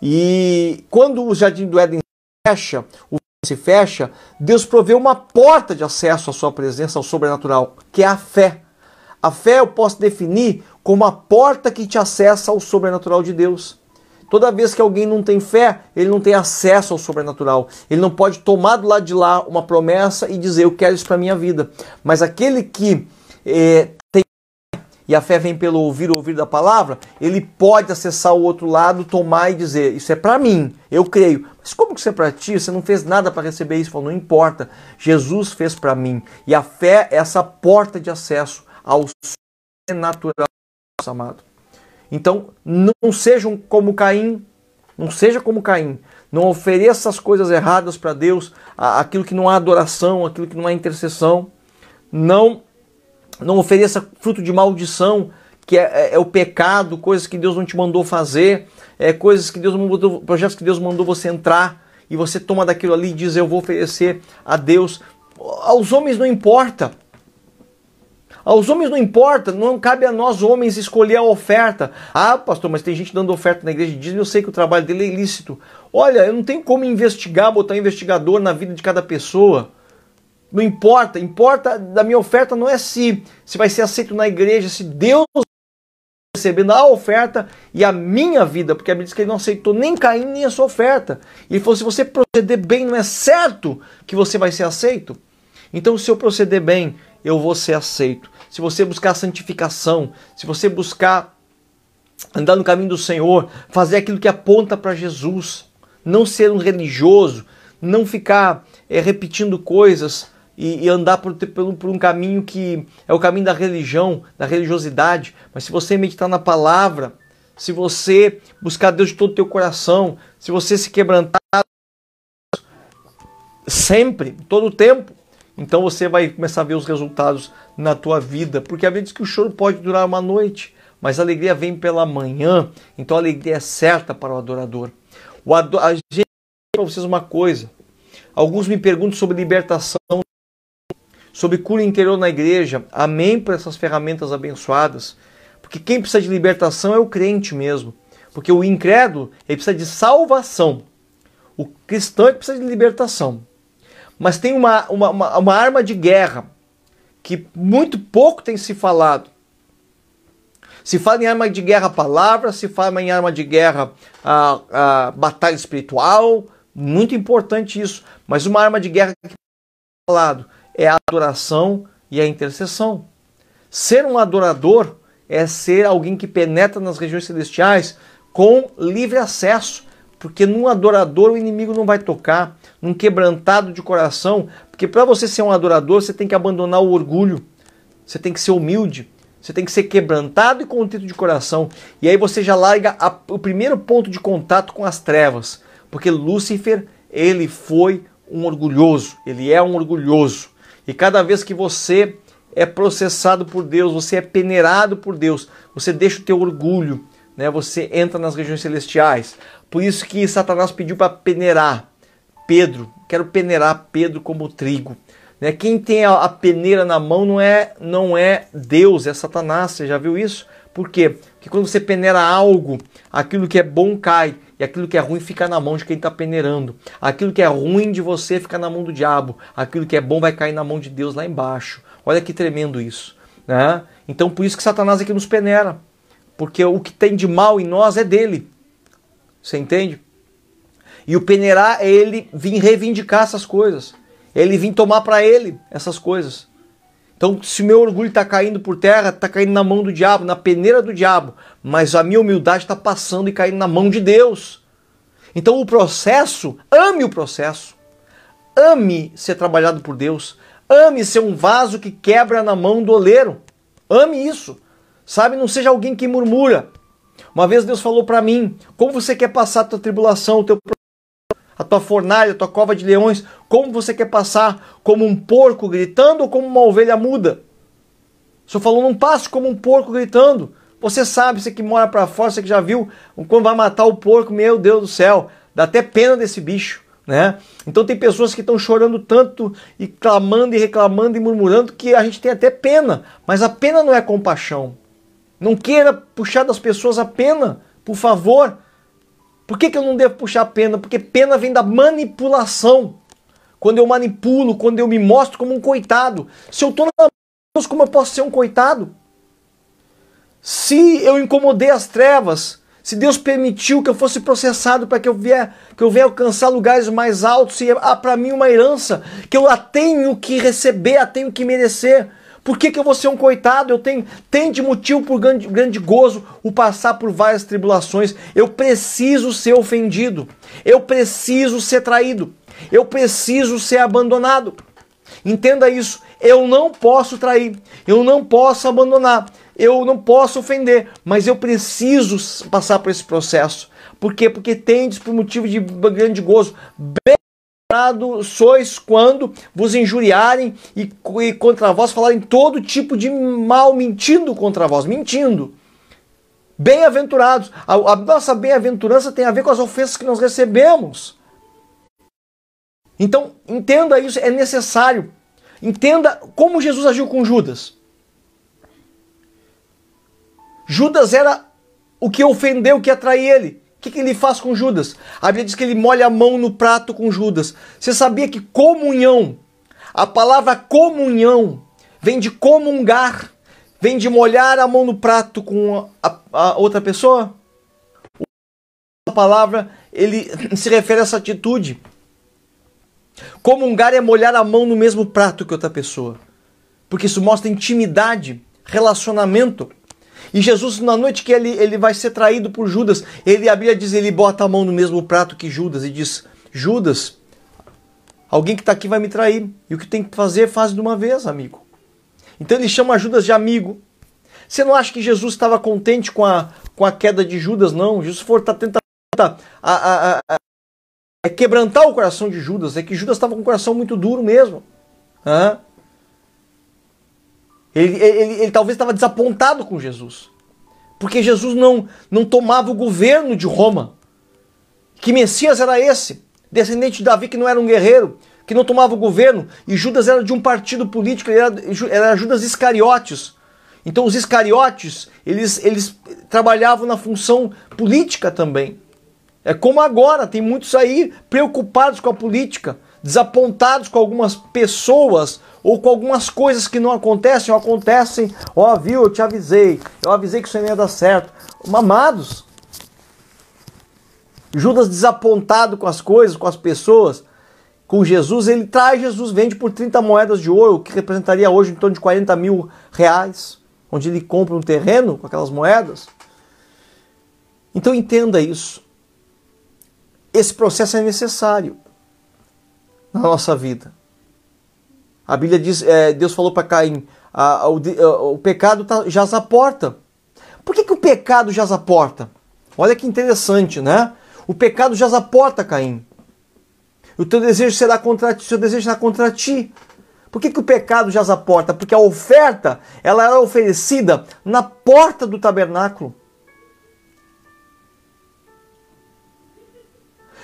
E quando o jardim do Éden fecha, o se fecha, Deus provê uma porta de acesso à sua presença, ao sobrenatural, que é a fé. A fé eu posso definir como a porta que te acessa ao sobrenatural de Deus. Toda vez que alguém não tem fé, ele não tem acesso ao sobrenatural. Ele não pode tomar do lado de lá uma promessa e dizer eu quero isso para minha vida. Mas aquele que é, e a fé vem pelo ouvir o ouvir da palavra, ele pode acessar o outro lado, tomar e dizer isso é para mim, eu creio. Mas como que isso é para ti? Você não fez nada para receber isso. Falou, não importa. Jesus fez para mim. E a fé é essa porta de acesso ao sobrenatural, amado. Então, não sejam como Caim. Não seja como Caim. Não ofereça as coisas erradas para Deus, aquilo que não há adoração, aquilo que não há intercessão. Não, não ofereça fruto de maldição, que é, é, é o pecado, coisas que Deus não te mandou fazer é, coisas que Deus mandou, projetos que Deus mandou você entrar e você toma daquilo ali e diz eu vou oferecer a Deus. Aos homens não importa. Aos homens não importa, não cabe a nós homens escolher a oferta. Ah, pastor, mas tem gente dando oferta na igreja de Disney, eu sei que o trabalho dele é ilícito. Olha, eu não tenho como investigar, botar um investigador na vida de cada pessoa. Não importa, importa da minha oferta não é se se vai ser aceito na igreja, se Deus recebendo a oferta e a minha vida, porque a Bíblia diz que ele não aceitou nem Caim nem a sua oferta. E ele falou: se você proceder bem, não é certo que você vai ser aceito. Então, se eu proceder bem, eu vou ser aceito. Se você buscar santificação, se você buscar andar no caminho do Senhor, fazer aquilo que aponta para Jesus, não ser um religioso, não ficar é, repetindo coisas e, e andar por, por, por, um caminho que é o caminho da religião, da religiosidade. Mas se você meditar na palavra, se você buscar Deus de todo o teu coração, se você se quebrantar sempre, todo o tempo, então você vai começar a ver os resultados na tua vida, porque a Bíblia diz que o choro pode durar uma noite, mas a alegria vem pela manhã, então a alegria é certa para o adorador. O ador... A gente para vocês uma coisa. Alguns me perguntam sobre libertação, sobre cura interior na igreja. Amém por essas ferramentas abençoadas. Porque quem precisa de libertação é o crente mesmo. Porque o incrédulo ele precisa de salvação. O cristão que precisa de libertação. Mas tem uma, uma, uma, uma arma de guerra que muito pouco tem se falado. Se fala em arma de guerra palavra, se fala em arma de guerra a, a batalha espiritual, muito importante isso. Mas uma arma de guerra que falado é a adoração e a intercessão. Ser um adorador é ser alguém que penetra nas regiões celestiais com livre acesso, porque num adorador o inimigo não vai tocar, num quebrantado de coração, porque para você ser um adorador você tem que abandonar o orgulho, você tem que ser humilde, você tem que ser quebrantado e contrito de coração, e aí você já larga a, o primeiro ponto de contato com as trevas, porque Lúcifer ele foi um orgulhoso, ele é um orgulhoso, e cada vez que você é processado por Deus, você é peneirado por Deus, você deixa o teu orgulho, né? Você entra nas regiões celestiais. Por isso que Satanás pediu para peneirar Pedro. Quero peneirar Pedro como trigo. Né? Quem tem a, peneira na mão não é não é Deus, é Satanás. Você já viu isso? Por quê? Porque quando você peneira algo, aquilo que é bom cai e aquilo que é ruim fica na mão de quem está peneirando. Aquilo que é ruim de você fica na mão do diabo. Aquilo que é bom vai cair na mão de Deus lá embaixo. Olha que tremendo isso. Né? Então por isso que Satanás é que nos peneira. Porque o que tem de mal em nós é dele. Você entende? E o peneirar é ele vir reivindicar essas coisas. Ele vir tomar para ele essas coisas. Então, se o meu orgulho está caindo por terra, está caindo na mão do diabo, na peneira do diabo. Mas a minha humildade está passando e caindo na mão de Deus. Então, o processo, ame o processo. Ame ser trabalhado por Deus. Ame ser um vaso que quebra na mão do oleiro. Ame isso. Sabe, não seja alguém que murmura. Uma vez Deus falou para mim: como você quer passar a tua tribulação, o teu a tua fornalha, a tua cova de leões, como você quer passar como um porco gritando ou como uma ovelha muda? O Senhor falou: não passe como um porco gritando. Você sabe, você que mora para fora, você que já viu quando vai matar o porco, meu Deus do céu, dá até pena desse bicho, né? Então tem pessoas que estão chorando tanto e clamando e reclamando e murmurando que a gente tem até pena, mas a pena não é compaixão. Não queira puxar das pessoas a pena, por favor. Por que, que eu não devo puxar pena? Porque pena vem da manipulação. Quando eu manipulo, quando eu me mostro como um coitado. Se eu estou na Deus, como eu posso ser um coitado? Se eu incomodei as trevas, se Deus permitiu que eu fosse processado para que eu vier, que eu venha alcançar lugares mais altos, se há para mim uma herança que eu a tenho que receber, a tenho que merecer. Por que, que eu vou ser um coitado? Eu tenho, tenho de motivo por grande, grande gozo o passar por várias tribulações. Eu preciso ser ofendido. Eu preciso ser traído. Eu preciso ser abandonado. Entenda isso. Eu não posso trair. Eu não posso abandonar. Eu não posso ofender. Mas eu preciso passar por esse processo. Por quê? Porque tendes por motivo de grande gozo. Bem sois quando vos injuriarem e, e contra vós falarem todo tipo de mal, mentindo contra vós, mentindo. Bem-aventurados. A, a, nossa bem-aventurança tem a ver com as ofensas que nós recebemos. Então, entenda isso, é necessário. Entenda como Jesus agiu com Judas. Judas era o que ofendeu, o que atraiu ele que, que ele faz com Judas? A Bíblia diz que ele molha a mão no prato com Judas. Você sabia que comunhão, A palavra comunhão vem de comungar, vem de molhar a mão no prato com a, a outra pessoa. A palavra ele se refere a essa atitude. Comungar é molhar a mão no mesmo prato que outra pessoa, porque isso mostra intimidade, relacionamento. E Jesus, na noite que ele, ele vai ser traído por Judas, ele, a diz, ele bota a mão no mesmo prato que Judas e diz: Judas, alguém que está aqui vai me trair. E o que tem que fazer, faz de uma vez, amigo. Então ele chama Judas de amigo. Você não acha que Jesus estava contente com a, com a queda de Judas, não? Jesus for tá tentando a, a, a, é quebrantar o coração de Judas. É que Judas estava com o coração muito duro mesmo. Ele, ele, ele, ele talvez estava desapontado com Jesus. Porque Jesus não, não tomava o governo de Roma. Que Messias era esse? Descendente de Davi que não era um guerreiro, que não tomava o governo. E Judas era de um partido político, ele era, era Judas Iscariotes. Então os Iscariotes, eles, eles trabalhavam na função política também. É como agora, tem muitos aí preocupados com a política, desapontados com algumas pessoas ou com algumas coisas que não acontecem ou acontecem. Ó, viu, eu te avisei, eu avisei que isso não ia dar certo. Mamados. Judas desapontado com as coisas, com as pessoas, com Jesus, ele traz Jesus, vende por 30 moedas de ouro, que representaria hoje em torno de 40 mil reais, onde ele compra um terreno com aquelas moedas. Então entenda isso. Esse processo é necessário na nossa vida. A Bíblia diz, é, Deus falou para Caim, a, a, o, a, o, pecado tá, jaz à porta. Por que, que o pecado jaz à porta? Olha que interessante, né? O pecado jaz à porta, Caim. O teu desejo será contra ti, o desejo será contra ti. Por que, que o pecado jaz à porta? Porque a oferta ela era oferecida na porta do tabernáculo.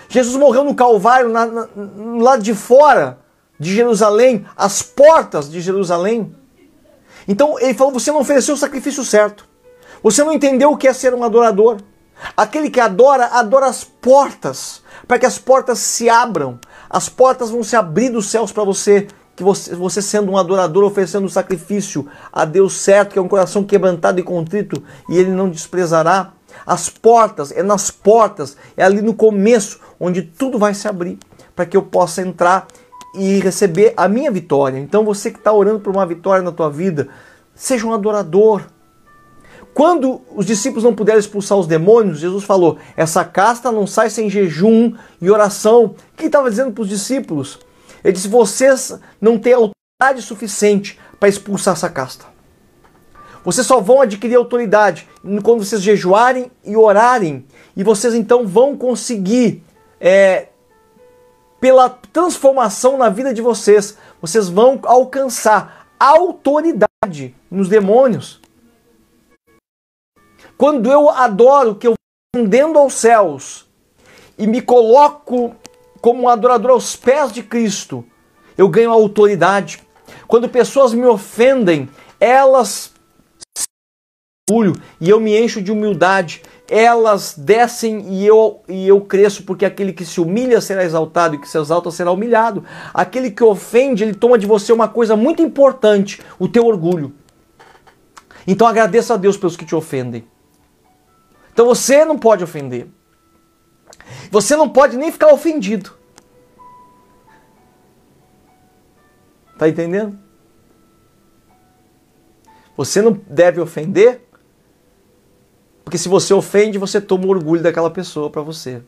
Jesus morreu no Calvário, na, na, no lado de fora de Jerusalém, as portas de Jerusalém. Então ele falou: você não ofereceu o sacrifício certo. Você não entendeu o que é ser um adorador. Aquele que adora, adora as portas, para que as portas se abram. As portas vão se abrir dos céus para você, que você, você sendo um adorador, oferecendo um sacrifício a Deus certo, que é um coração quebrantado e contrito, e ele não desprezará. As portas, é nas portas, é ali no começo, onde tudo vai se abrir para que eu possa entrar e receber a minha vitória. Então você que está orando por uma vitória na tua vida, seja um adorador. Quando os discípulos não puderam expulsar os demônios, Jesus falou: essa casta não sai sem jejum e oração. O que estava dizendo para os discípulos? Ele disse: vocês não têm autoridade suficiente para expulsar essa casta. Vocês só vão adquirir autoridade quando vocês jejuarem e orarem. E vocês então vão conseguir, é, pela transformação na vida de vocês, vocês vão alcançar autoridade nos demônios. Quando eu adoro, que eu vou aos céus e me coloco como um adorador aos pés de Cristo, eu ganho autoridade. Quando pessoas me ofendem, elas orgulho e eu me encho de humildade. Elas descem e eu, e eu cresço, porque aquele que se humilha será exaltado e que se exalta será humilhado. Aquele que ofende, ele toma de você uma coisa muito importante: o teu orgulho. Então agradeça a Deus pelos que te ofendem. Então você não pode ofender. Você não pode nem ficar ofendido. Tá entendendo? Você não deve ofender porque se você ofende, você toma o orgulho daquela pessoa para você.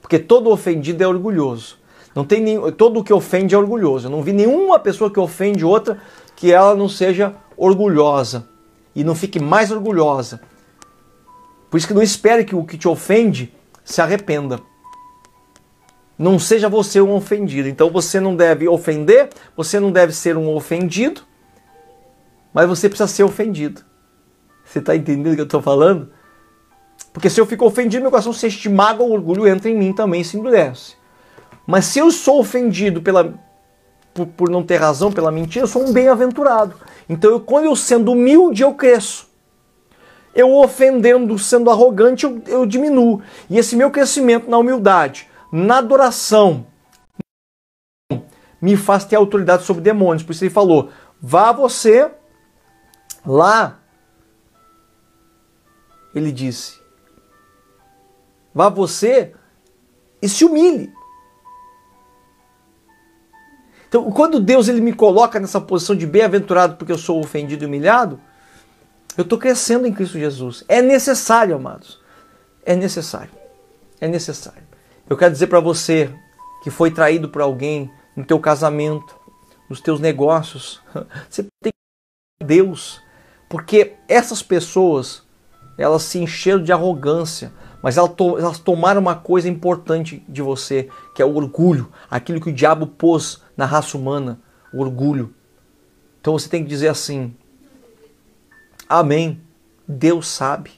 Porque todo ofendido é orgulhoso. Não tem nem, todo que ofende é orgulhoso. Eu não vi nenhuma pessoa que ofende outra que ela não seja orgulhosa e não fique mais orgulhosa. Por isso que não espere que o que te ofende se arrependa. Não seja você um ofendido. Então você não deve ofender, você não deve ser um ofendido, mas você precisa ser ofendido. Você está entendendo o que eu estou falando? Porque se eu fico ofendido, meu coração se estimaga, o orgulho entra em mim também e se endurece. Mas se eu sou ofendido pela, por, por não ter razão, pela mentira, eu sou um bem-aventurado. Então, eu, quando eu sendo humilde, eu cresço. Eu ofendendo, sendo arrogante, eu, eu diminuo. E esse meu crescimento na humildade, na adoração, me faz ter autoridade sobre demônios. Por isso ele falou: vá você lá. Ele disse: vá você e se humilhe. Então, quando Deus ele me coloca nessa posição de bem-aventurado porque eu sou ofendido e humilhado, eu estou crescendo em Cristo Jesus. É necessário, amados. É necessário. É necessário. Eu quero dizer para você que foi traído por alguém no teu casamento, nos teus negócios, você tem que Deus, porque essas pessoas elas se encheram de arrogância, mas elas tomaram uma coisa importante de você, que é o orgulho, aquilo que o diabo pôs na raça humana, o orgulho. Então você tem que dizer assim: Amém. Deus sabe.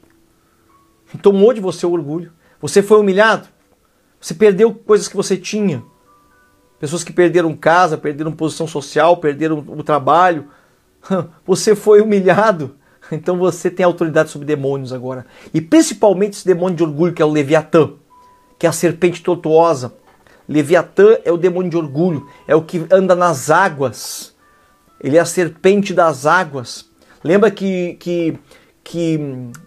Tomou de você o orgulho. Você foi humilhado. Você perdeu coisas que você tinha. Pessoas que perderam casa, perderam posição social, perderam o trabalho. Você foi humilhado. Então você tem autoridade sobre demônios agora. E principalmente esse demônio de orgulho que é o Leviatã, que é a serpente tortuosa. Leviatã é o demônio de orgulho, é o que anda nas águas. Ele é a serpente das águas. Lembra que, que, que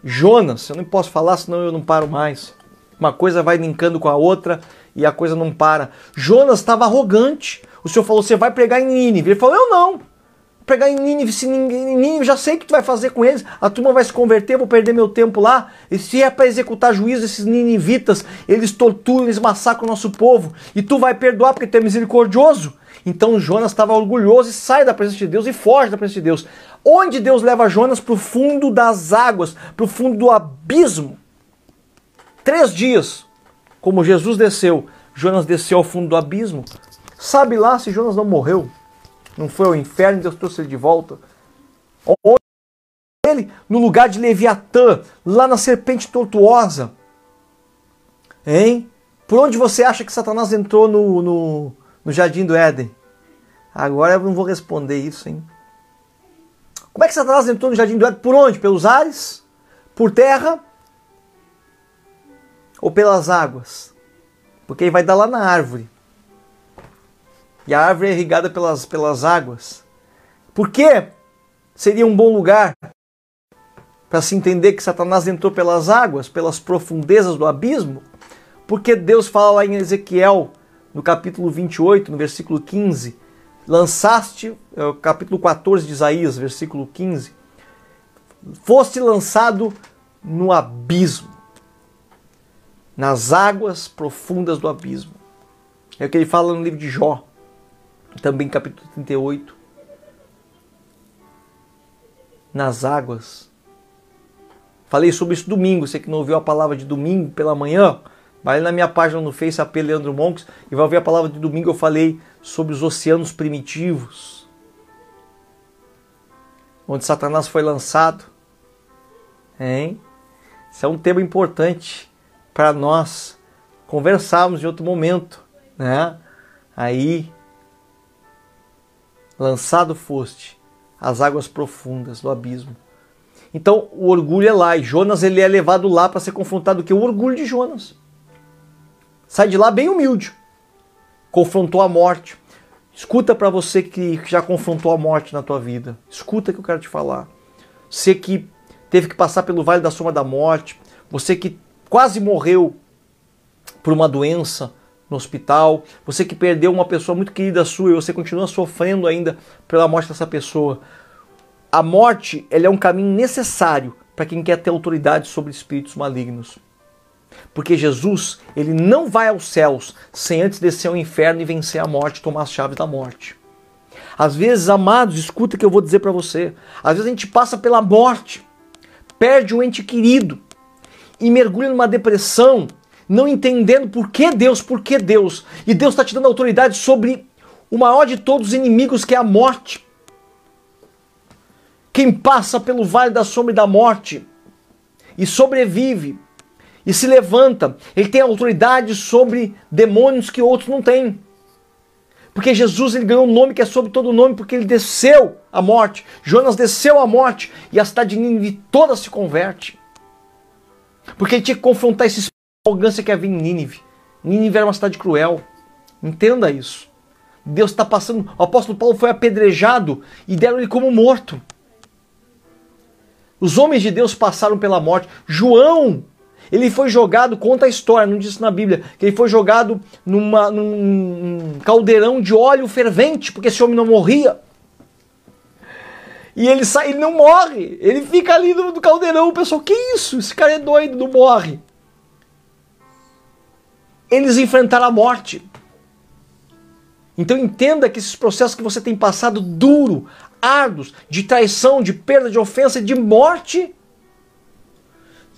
Jonas, eu não posso falar senão eu não paro mais. Uma coisa vai linkando com a outra e a coisa não para. Jonas estava arrogante. O Senhor falou: Você vai pregar em Nínive. Ele falou: Eu não. Pregar em Nínive, se ninguém, Nínive, já sei o que tu vai fazer com eles. A turma vai se converter, vou perder meu tempo lá. E se é para executar juízo, esses ninivitas, eles torturam, eles massacram o nosso povo. E tu vai perdoar porque tu é misericordioso. Então Jonas estava orgulhoso e sai da presença de Deus e foge da presença de Deus. Onde Deus leva Jonas? Para o fundo das águas, para o fundo do abismo. Três dias, como Jesus desceu, Jonas desceu ao fundo do abismo. Sabe lá se Jonas não morreu? Não foi ao inferno, Deus trouxe ele de volta. Onde ele? No lugar de Leviatã, lá na serpente tortuosa. Hein? Por onde você acha que Satanás entrou no, no, no jardim do Éden? Agora eu não vou responder isso, hein? Como é que Satanás entrou no jardim do Éden? Por onde? Pelos ares? Por terra? ou pelas águas? Porque ele vai dar lá na árvore. E a árvore é irrigada pelas, pelas águas. Por que seria um bom lugar para se entender que Satanás entrou pelas águas, pelas profundezas do abismo? Porque Deus fala lá em Ezequiel, no capítulo 28, no versículo 15: Lançaste, é o capítulo 14 de Isaías, versículo 15: Foste lançado no abismo nas águas profundas do abismo. É o que ele fala no livro de Jó, também capítulo 38. Nas águas. Falei sobre isso domingo, você que não ouviu a palavra de domingo pela manhã, vai na minha página no Face, AP Leandro Monks, e vai ouvir a palavra de domingo, eu falei sobre os oceanos primitivos, onde Satanás foi lançado. Hein? Isso é um tema importante para nós conversarmos em outro momento, né? Aí lançado foste às águas profundas do abismo. Então o orgulho é lá e Jonas ele é levado lá para ser confrontado que o orgulho de Jonas. Sai de lá bem humilde. Confrontou a morte. Escuta para você que já confrontou a morte na tua vida. Escuta que eu quero te falar. Você que teve que passar pelo vale da sombra da morte, você que quase morreu por uma doença no hospital, você que perdeu uma pessoa muito querida sua e você continua sofrendo ainda pela morte dessa pessoa. A morte ela é um caminho necessário para quem quer ter autoridade sobre espíritos malignos. Porque Jesus, ele não vai aos céus sem antes descer ao inferno e vencer a morte, tomar as chaves da morte. Às vezes, amados, escuta o que eu vou dizer para você. Às vezes a gente passa pela morte, perde um ente querido, e mergulha numa depressão, não entendendo por que Deus, por que Deus. E Deus está te dando autoridade sobre o maior de todos os inimigos, que é a morte. Quem passa pelo vale da sombra e da morte e sobrevive e se levanta, ele tem autoridade sobre demônios que outros não têm. Porque Jesus ele ganhou um nome que é sobre todo nome, porque ele desceu a morte. Jonas desceu a morte e a cidade de Nínive toda se converte. Porque ele tinha que confrontar essa arrogância que havia em Nínive. Nínive era uma cidade cruel. Entenda isso. Deus está passando. O apóstolo Paulo foi apedrejado e deram ele como morto. Os homens de Deus passaram pela morte. João, ele foi jogado, conta a história, não disse na Bíblia, que ele foi jogado numa, num caldeirão de óleo fervente, porque esse homem não morria. E ele sai, ele não morre. Ele fica ali no, no caldeirão. O pessoal, que isso? Esse cara é doido, não morre. Eles enfrentaram a morte. Então entenda que esses processos que você tem passado duro, árduos, de traição, de perda, de ofensa, de morte,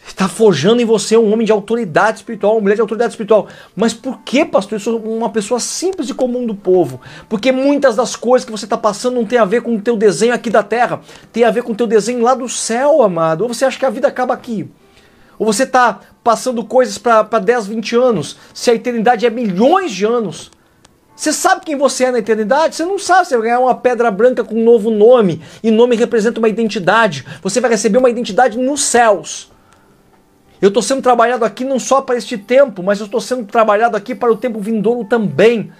está forjando em você um homem de autoridade espiritual, uma mulher de autoridade espiritual. Mas por que, pastor? Eu sou uma pessoa simples e comum do povo. Porque muitas das coisas que você está passando não tem a ver com o teu desenho aqui da terra, tem a ver com o teu desenho lá do céu, amado. Ou você acha que a vida acaba aqui? Ou você está passando coisas para 10, 20 anos, se a eternidade é milhões de anos? Você sabe quem você é na eternidade? Você não sabe. Você vai ganhar uma pedra branca com um novo nome. E nome representa uma identidade. Você vai receber uma identidade nos céus. Eu estou sendo trabalhado aqui não só para este tempo, mas eu estou sendo trabalhado aqui para o tempo vindouro também.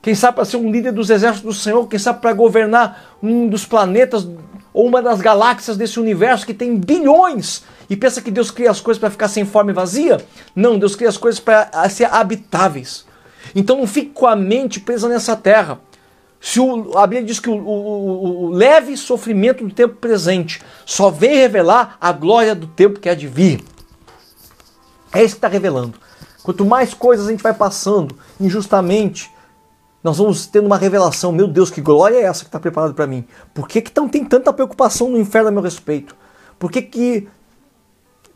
Quem sabe para ser um líder dos exércitos do Senhor, quem sabe para governar um dos planetas ou uma das galáxias desse universo que tem bilhões e pensa que Deus cria as coisas para ficar sem forma e vazia? Não, Deus cria as coisas para ser habitáveis. Então não fique com a mente presa nessa terra. Se o, a Bíblia diz que o, o, o, leve sofrimento do tempo presente só vem revelar a glória do tempo que há de vir. É isso que está revelando. Quanto mais coisas a gente vai passando injustamente, nós vamos tendo uma revelação. Meu Deus, que glória é essa que está preparada para mim? Por que, que tão, tem tanta preocupação no inferno a meu respeito? Por que, que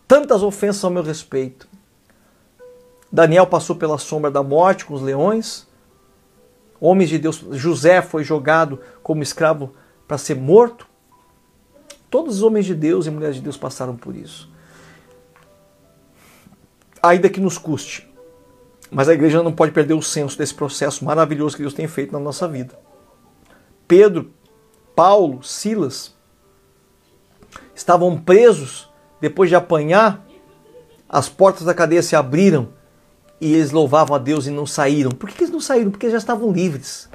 tantas ofensas ao meu respeito? Daniel passou pela sombra da morte com os leões. Homens de Deus, José foi jogado como escravo para ser morto. Todos os homens de Deus e mulheres de Deus passaram por isso ainda que nos custe. Mas a igreja não pode perder o senso desse processo maravilhoso que Deus tem feito na nossa vida. Pedro, Paulo, Silas estavam presos depois de apanhar, as portas da cadeia se abriram e eles louvavam a Deus e não saíram. Por que eles não saíram? Porque já estavam livres.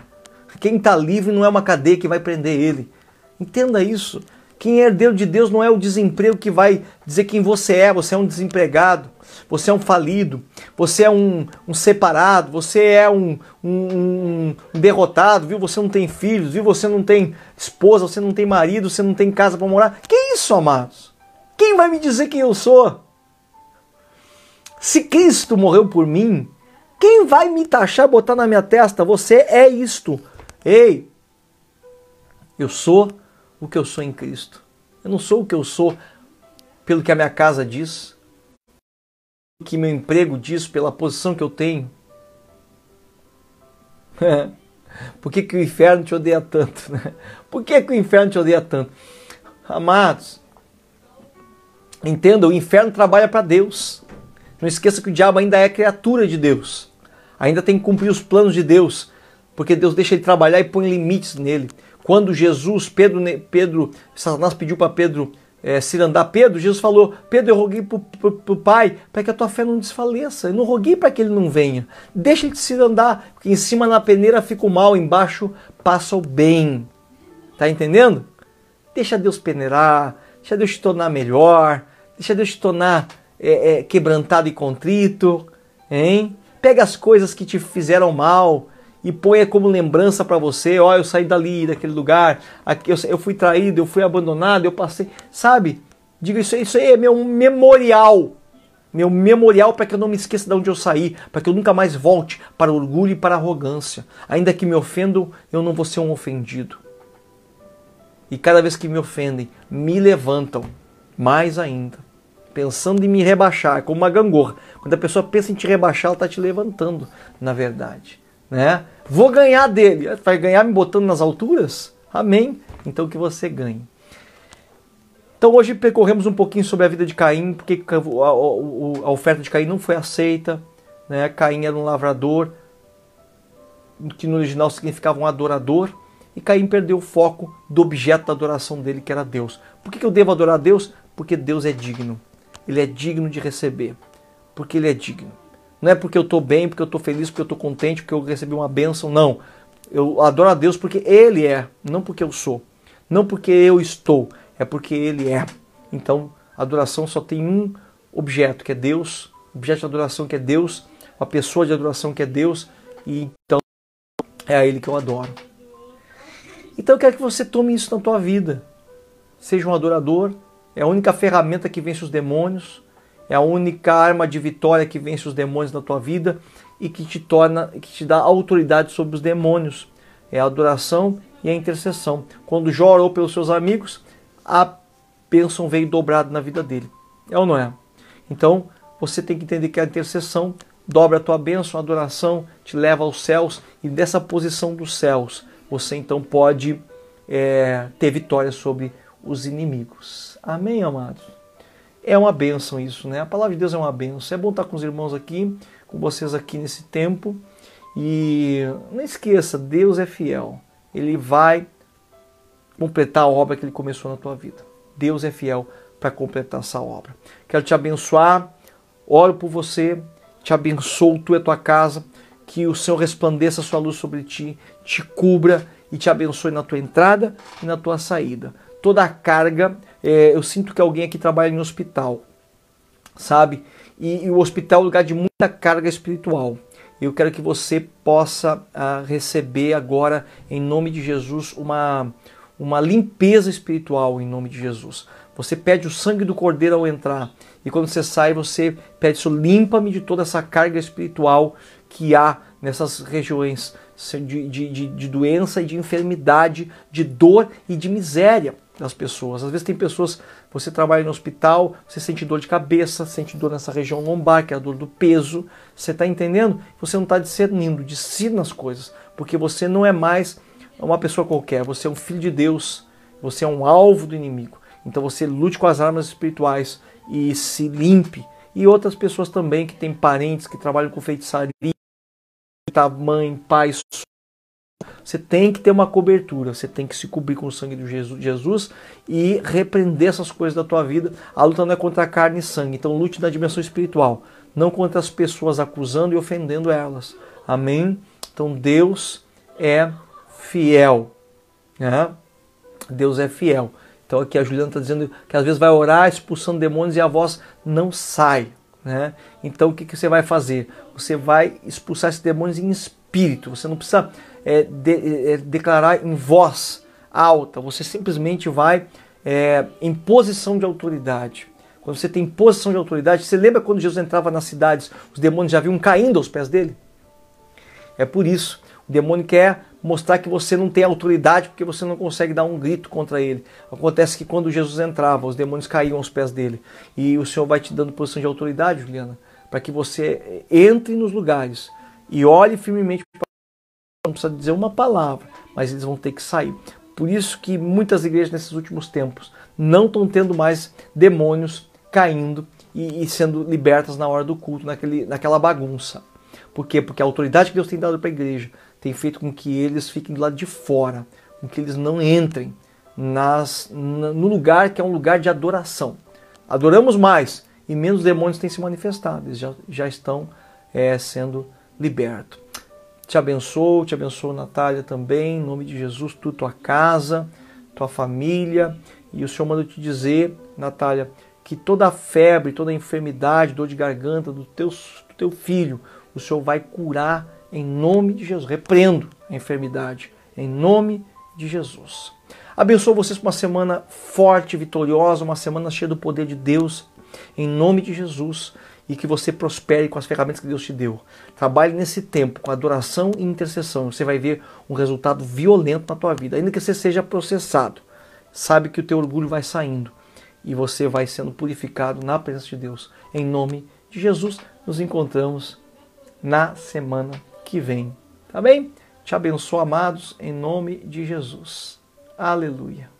Quem está livre não é uma cadeia que vai prender ele. Entenda isso. Quem é herdeiro de Deus não é o desemprego que vai dizer quem você é. Você é um desempregado, você é um falido, você é um, um separado, você é um, um, um, derrotado, viu? Você não tem filhos, viu? Você não tem esposa, você não tem marido, você não tem casa para morar. Que isso, amados? Quem vai me dizer quem eu sou? Se Cristo morreu por mim, quem vai me taxar, botar na minha testa? Você é isto. Ei, eu sou o que eu sou em Cristo. Eu não sou o que eu sou pelo que a minha casa diz, o que meu emprego diz, pela posição que eu tenho. Por que, que o inferno te odeia tanto? Né? Por que, que o inferno te odeia tanto? Amados, entenda, o inferno trabalha para Deus. Não esqueça que o diabo ainda é criatura de Deus. Ainda tem que cumprir os planos de Deus, porque Deus deixa ele trabalhar e põe limites nele. Quando Jesus, Pedro, Pedro Satanás pediu para Pedro é, cirandar Pedro, Jesus falou: Pedro, eu roguei para o Pai para que a tua fé não desfaleça. Eu não roguei para que ele não venha. Deixa ele se cirandar, porque em cima na peneira fica o mal, embaixo passa o bem. Tá entendendo? Deixa Deus peneirar, deixa Deus te tornar melhor, deixa Deus te tornar é, é, quebrantado e contrito, hein? Pega as coisas que te fizeram mal, e ponha como lembrança para você, ó, eu saí dali, daquele lugar, aqui eu, eu fui traído, eu fui abandonado, eu passei, sabe? Diga isso, isso aí é meu memorial, meu memorial para que eu não me esqueça de onde eu saí, para que eu nunca mais volte para o orgulho e para a arrogância. Ainda que me ofendam, eu não vou ser um ofendido. E cada vez que me ofendem, me levantam mais ainda, pensando em me rebaixar, como uma gangorra. Quando a pessoa pensa em te rebaixar, ela está te levantando, na verdade né? Vou ganhar dele. Vai ganhar me botando nas alturas? Amém. Então que você ganhe. Então hoje percorremos um pouquinho sobre a vida de Caim, porque a, a, a oferta de Caim não foi aceita. Né? Caim era um lavrador, que no original significava um adorador, e Caim perdeu o foco do objeto da adoração dele, que era Deus. Por que eu devo adorar Deus? Porque Deus é digno. Ele é digno de receber. Porque ele é digno. Não é porque eu estou bem, porque eu estou feliz, porque eu estou contente, porque eu recebi uma bênção. Não. Eu adoro a Deus porque Ele é, não porque eu sou. Não porque eu estou, é porque Ele é. Então, a adoração só tem um objeto, que é Deus, objeto de adoração que é Deus, uma pessoa de adoração que é Deus, e então é a Ele que eu adoro. Então eu quero que você tome isso na tua vida. Seja um adorador, é a única ferramenta que vence os demônios, é a única arma de vitória que vence os demônios na tua vida e que te torna, que te dá autoridade sobre os demônios. É a adoração e a intercessão. Quando Jó orou pelos seus amigos, a bênção veio dobrada na vida dele. É ou não é? Então, você tem que entender que a intercessão dobra a tua bênção, a adoração te leva aos céus e dessa posição dos céus você então pode é, ter vitória sobre os inimigos. Amém, amados? É uma bênção isso, né? A palavra de Deus é uma bênção. É bom estar com os irmãos aqui, com vocês aqui nesse tempo. E não esqueça, Deus é fiel. Ele vai completar a obra que ele começou na tua vida. Deus é fiel para completar essa obra. Quero te abençoar, oro por você, te abençoo tu e tua casa, que o Senhor resplandeça a sua luz sobre ti, te cubra e te abençoe na tua entrada e na tua saída. Toda a carga, é, eu sinto que alguém aqui trabalha em hospital, sabe? E, e, o hospital é um lugar de muita carga espiritual. Eu quero que você possa uh, receber agora, em nome de Jesus, uma, uma limpeza espiritual, em nome de Jesus. Você pede o sangue do cordeiro ao entrar. E quando você sai, você pede isso, limpa-me de toda essa carga espiritual que há nessas regiões de, de, de, de, doença e de enfermidade, de dor e de miséria das pessoas. Às vezes tem pessoas, você trabalha no hospital, você sente dor de cabeça, sente dor nessa região lombar, que é a dor do peso. Você está entendendo? Você não está discernindo, discerne as coisas, porque você não é mais uma pessoa qualquer, você é um filho de Deus, você é um alvo do inimigo. Então você lute com as armas espirituais e se limpe. E outras pessoas também que têm parentes que trabalham com feitiçaria, tá, mãe, pai, você tem que ter uma cobertura, você tem que se cobrir com o sangue de Jesus e repreender essas coisas da tua vida. A luta não é contra a carne e sangue, então lute na dimensão espiritual, não contra as pessoas acusando e ofendendo elas. Amém? Então Deus é fiel. Né? Deus é fiel. Então aqui a Juliana está dizendo que às vezes vai orar expulsando demônios e a voz não sai. Né? Então o que, que você vai fazer? Você vai expulsar esses demônios em espírito. Você não precisa é, de, é, declarar em voz alta. Você simplesmente vai é, em posição de autoridade. Quando você tem posição de autoridade, você lembra quando Jesus entrava nas cidades, os demônios já vinham caindo aos pés dele? É por isso. O demônio quer mostrar que você não tem autoridade porque você não consegue dar um grito contra ele. Acontece que quando Jesus entrava, os demônios caíam aos pés dele. E o Senhor vai te dando posição de autoridade, Juliana, para que você entre nos lugares e olhe firmemente para não precisa dizer uma palavra, mas eles vão ter que sair. Por isso que muitas igrejas nesses últimos tempos não estão tendo mais demônios caindo e, e, sendo libertas na hora do culto, naquele, naquela bagunça. Por quê? Porque a autoridade que Deus tem dado para a igreja tem feito com que eles fiquem do lado de fora, com que eles não entrem nas, no lugar que é um lugar de adoração. Adoramos mais e menos demônios têm se manifestado, eles já, já estão é, sendo libertos. Te abençoo, te abençoo, Natália, também, em nome de Jesus, tu, tua casa, tua família. E o Senhor manda te dizer, Natália, que toda febre, toda enfermidade, dor de garganta do teu, do teu filho, o Senhor vai curar em nome de Jesus. Repreendo a enfermidade em nome de Jesus. Abençoo vocês com uma semana forte, vitoriosa, uma semana cheia do poder de Deus, em nome de Jesus, e que você prospere com as ferramentas que Deus te deu. Trabalhe nesse tempo com adoração e intercessão. Você vai ver um resultado violento na tua vida, ainda que você seja processado. Sabe que o teu orgulho vai saindo e você vai sendo purificado na presença de Deus. Em nome de Jesus, nos encontramos na semana que vem. Tá bem? Te abençoo, amados, em nome de Jesus. Aleluia.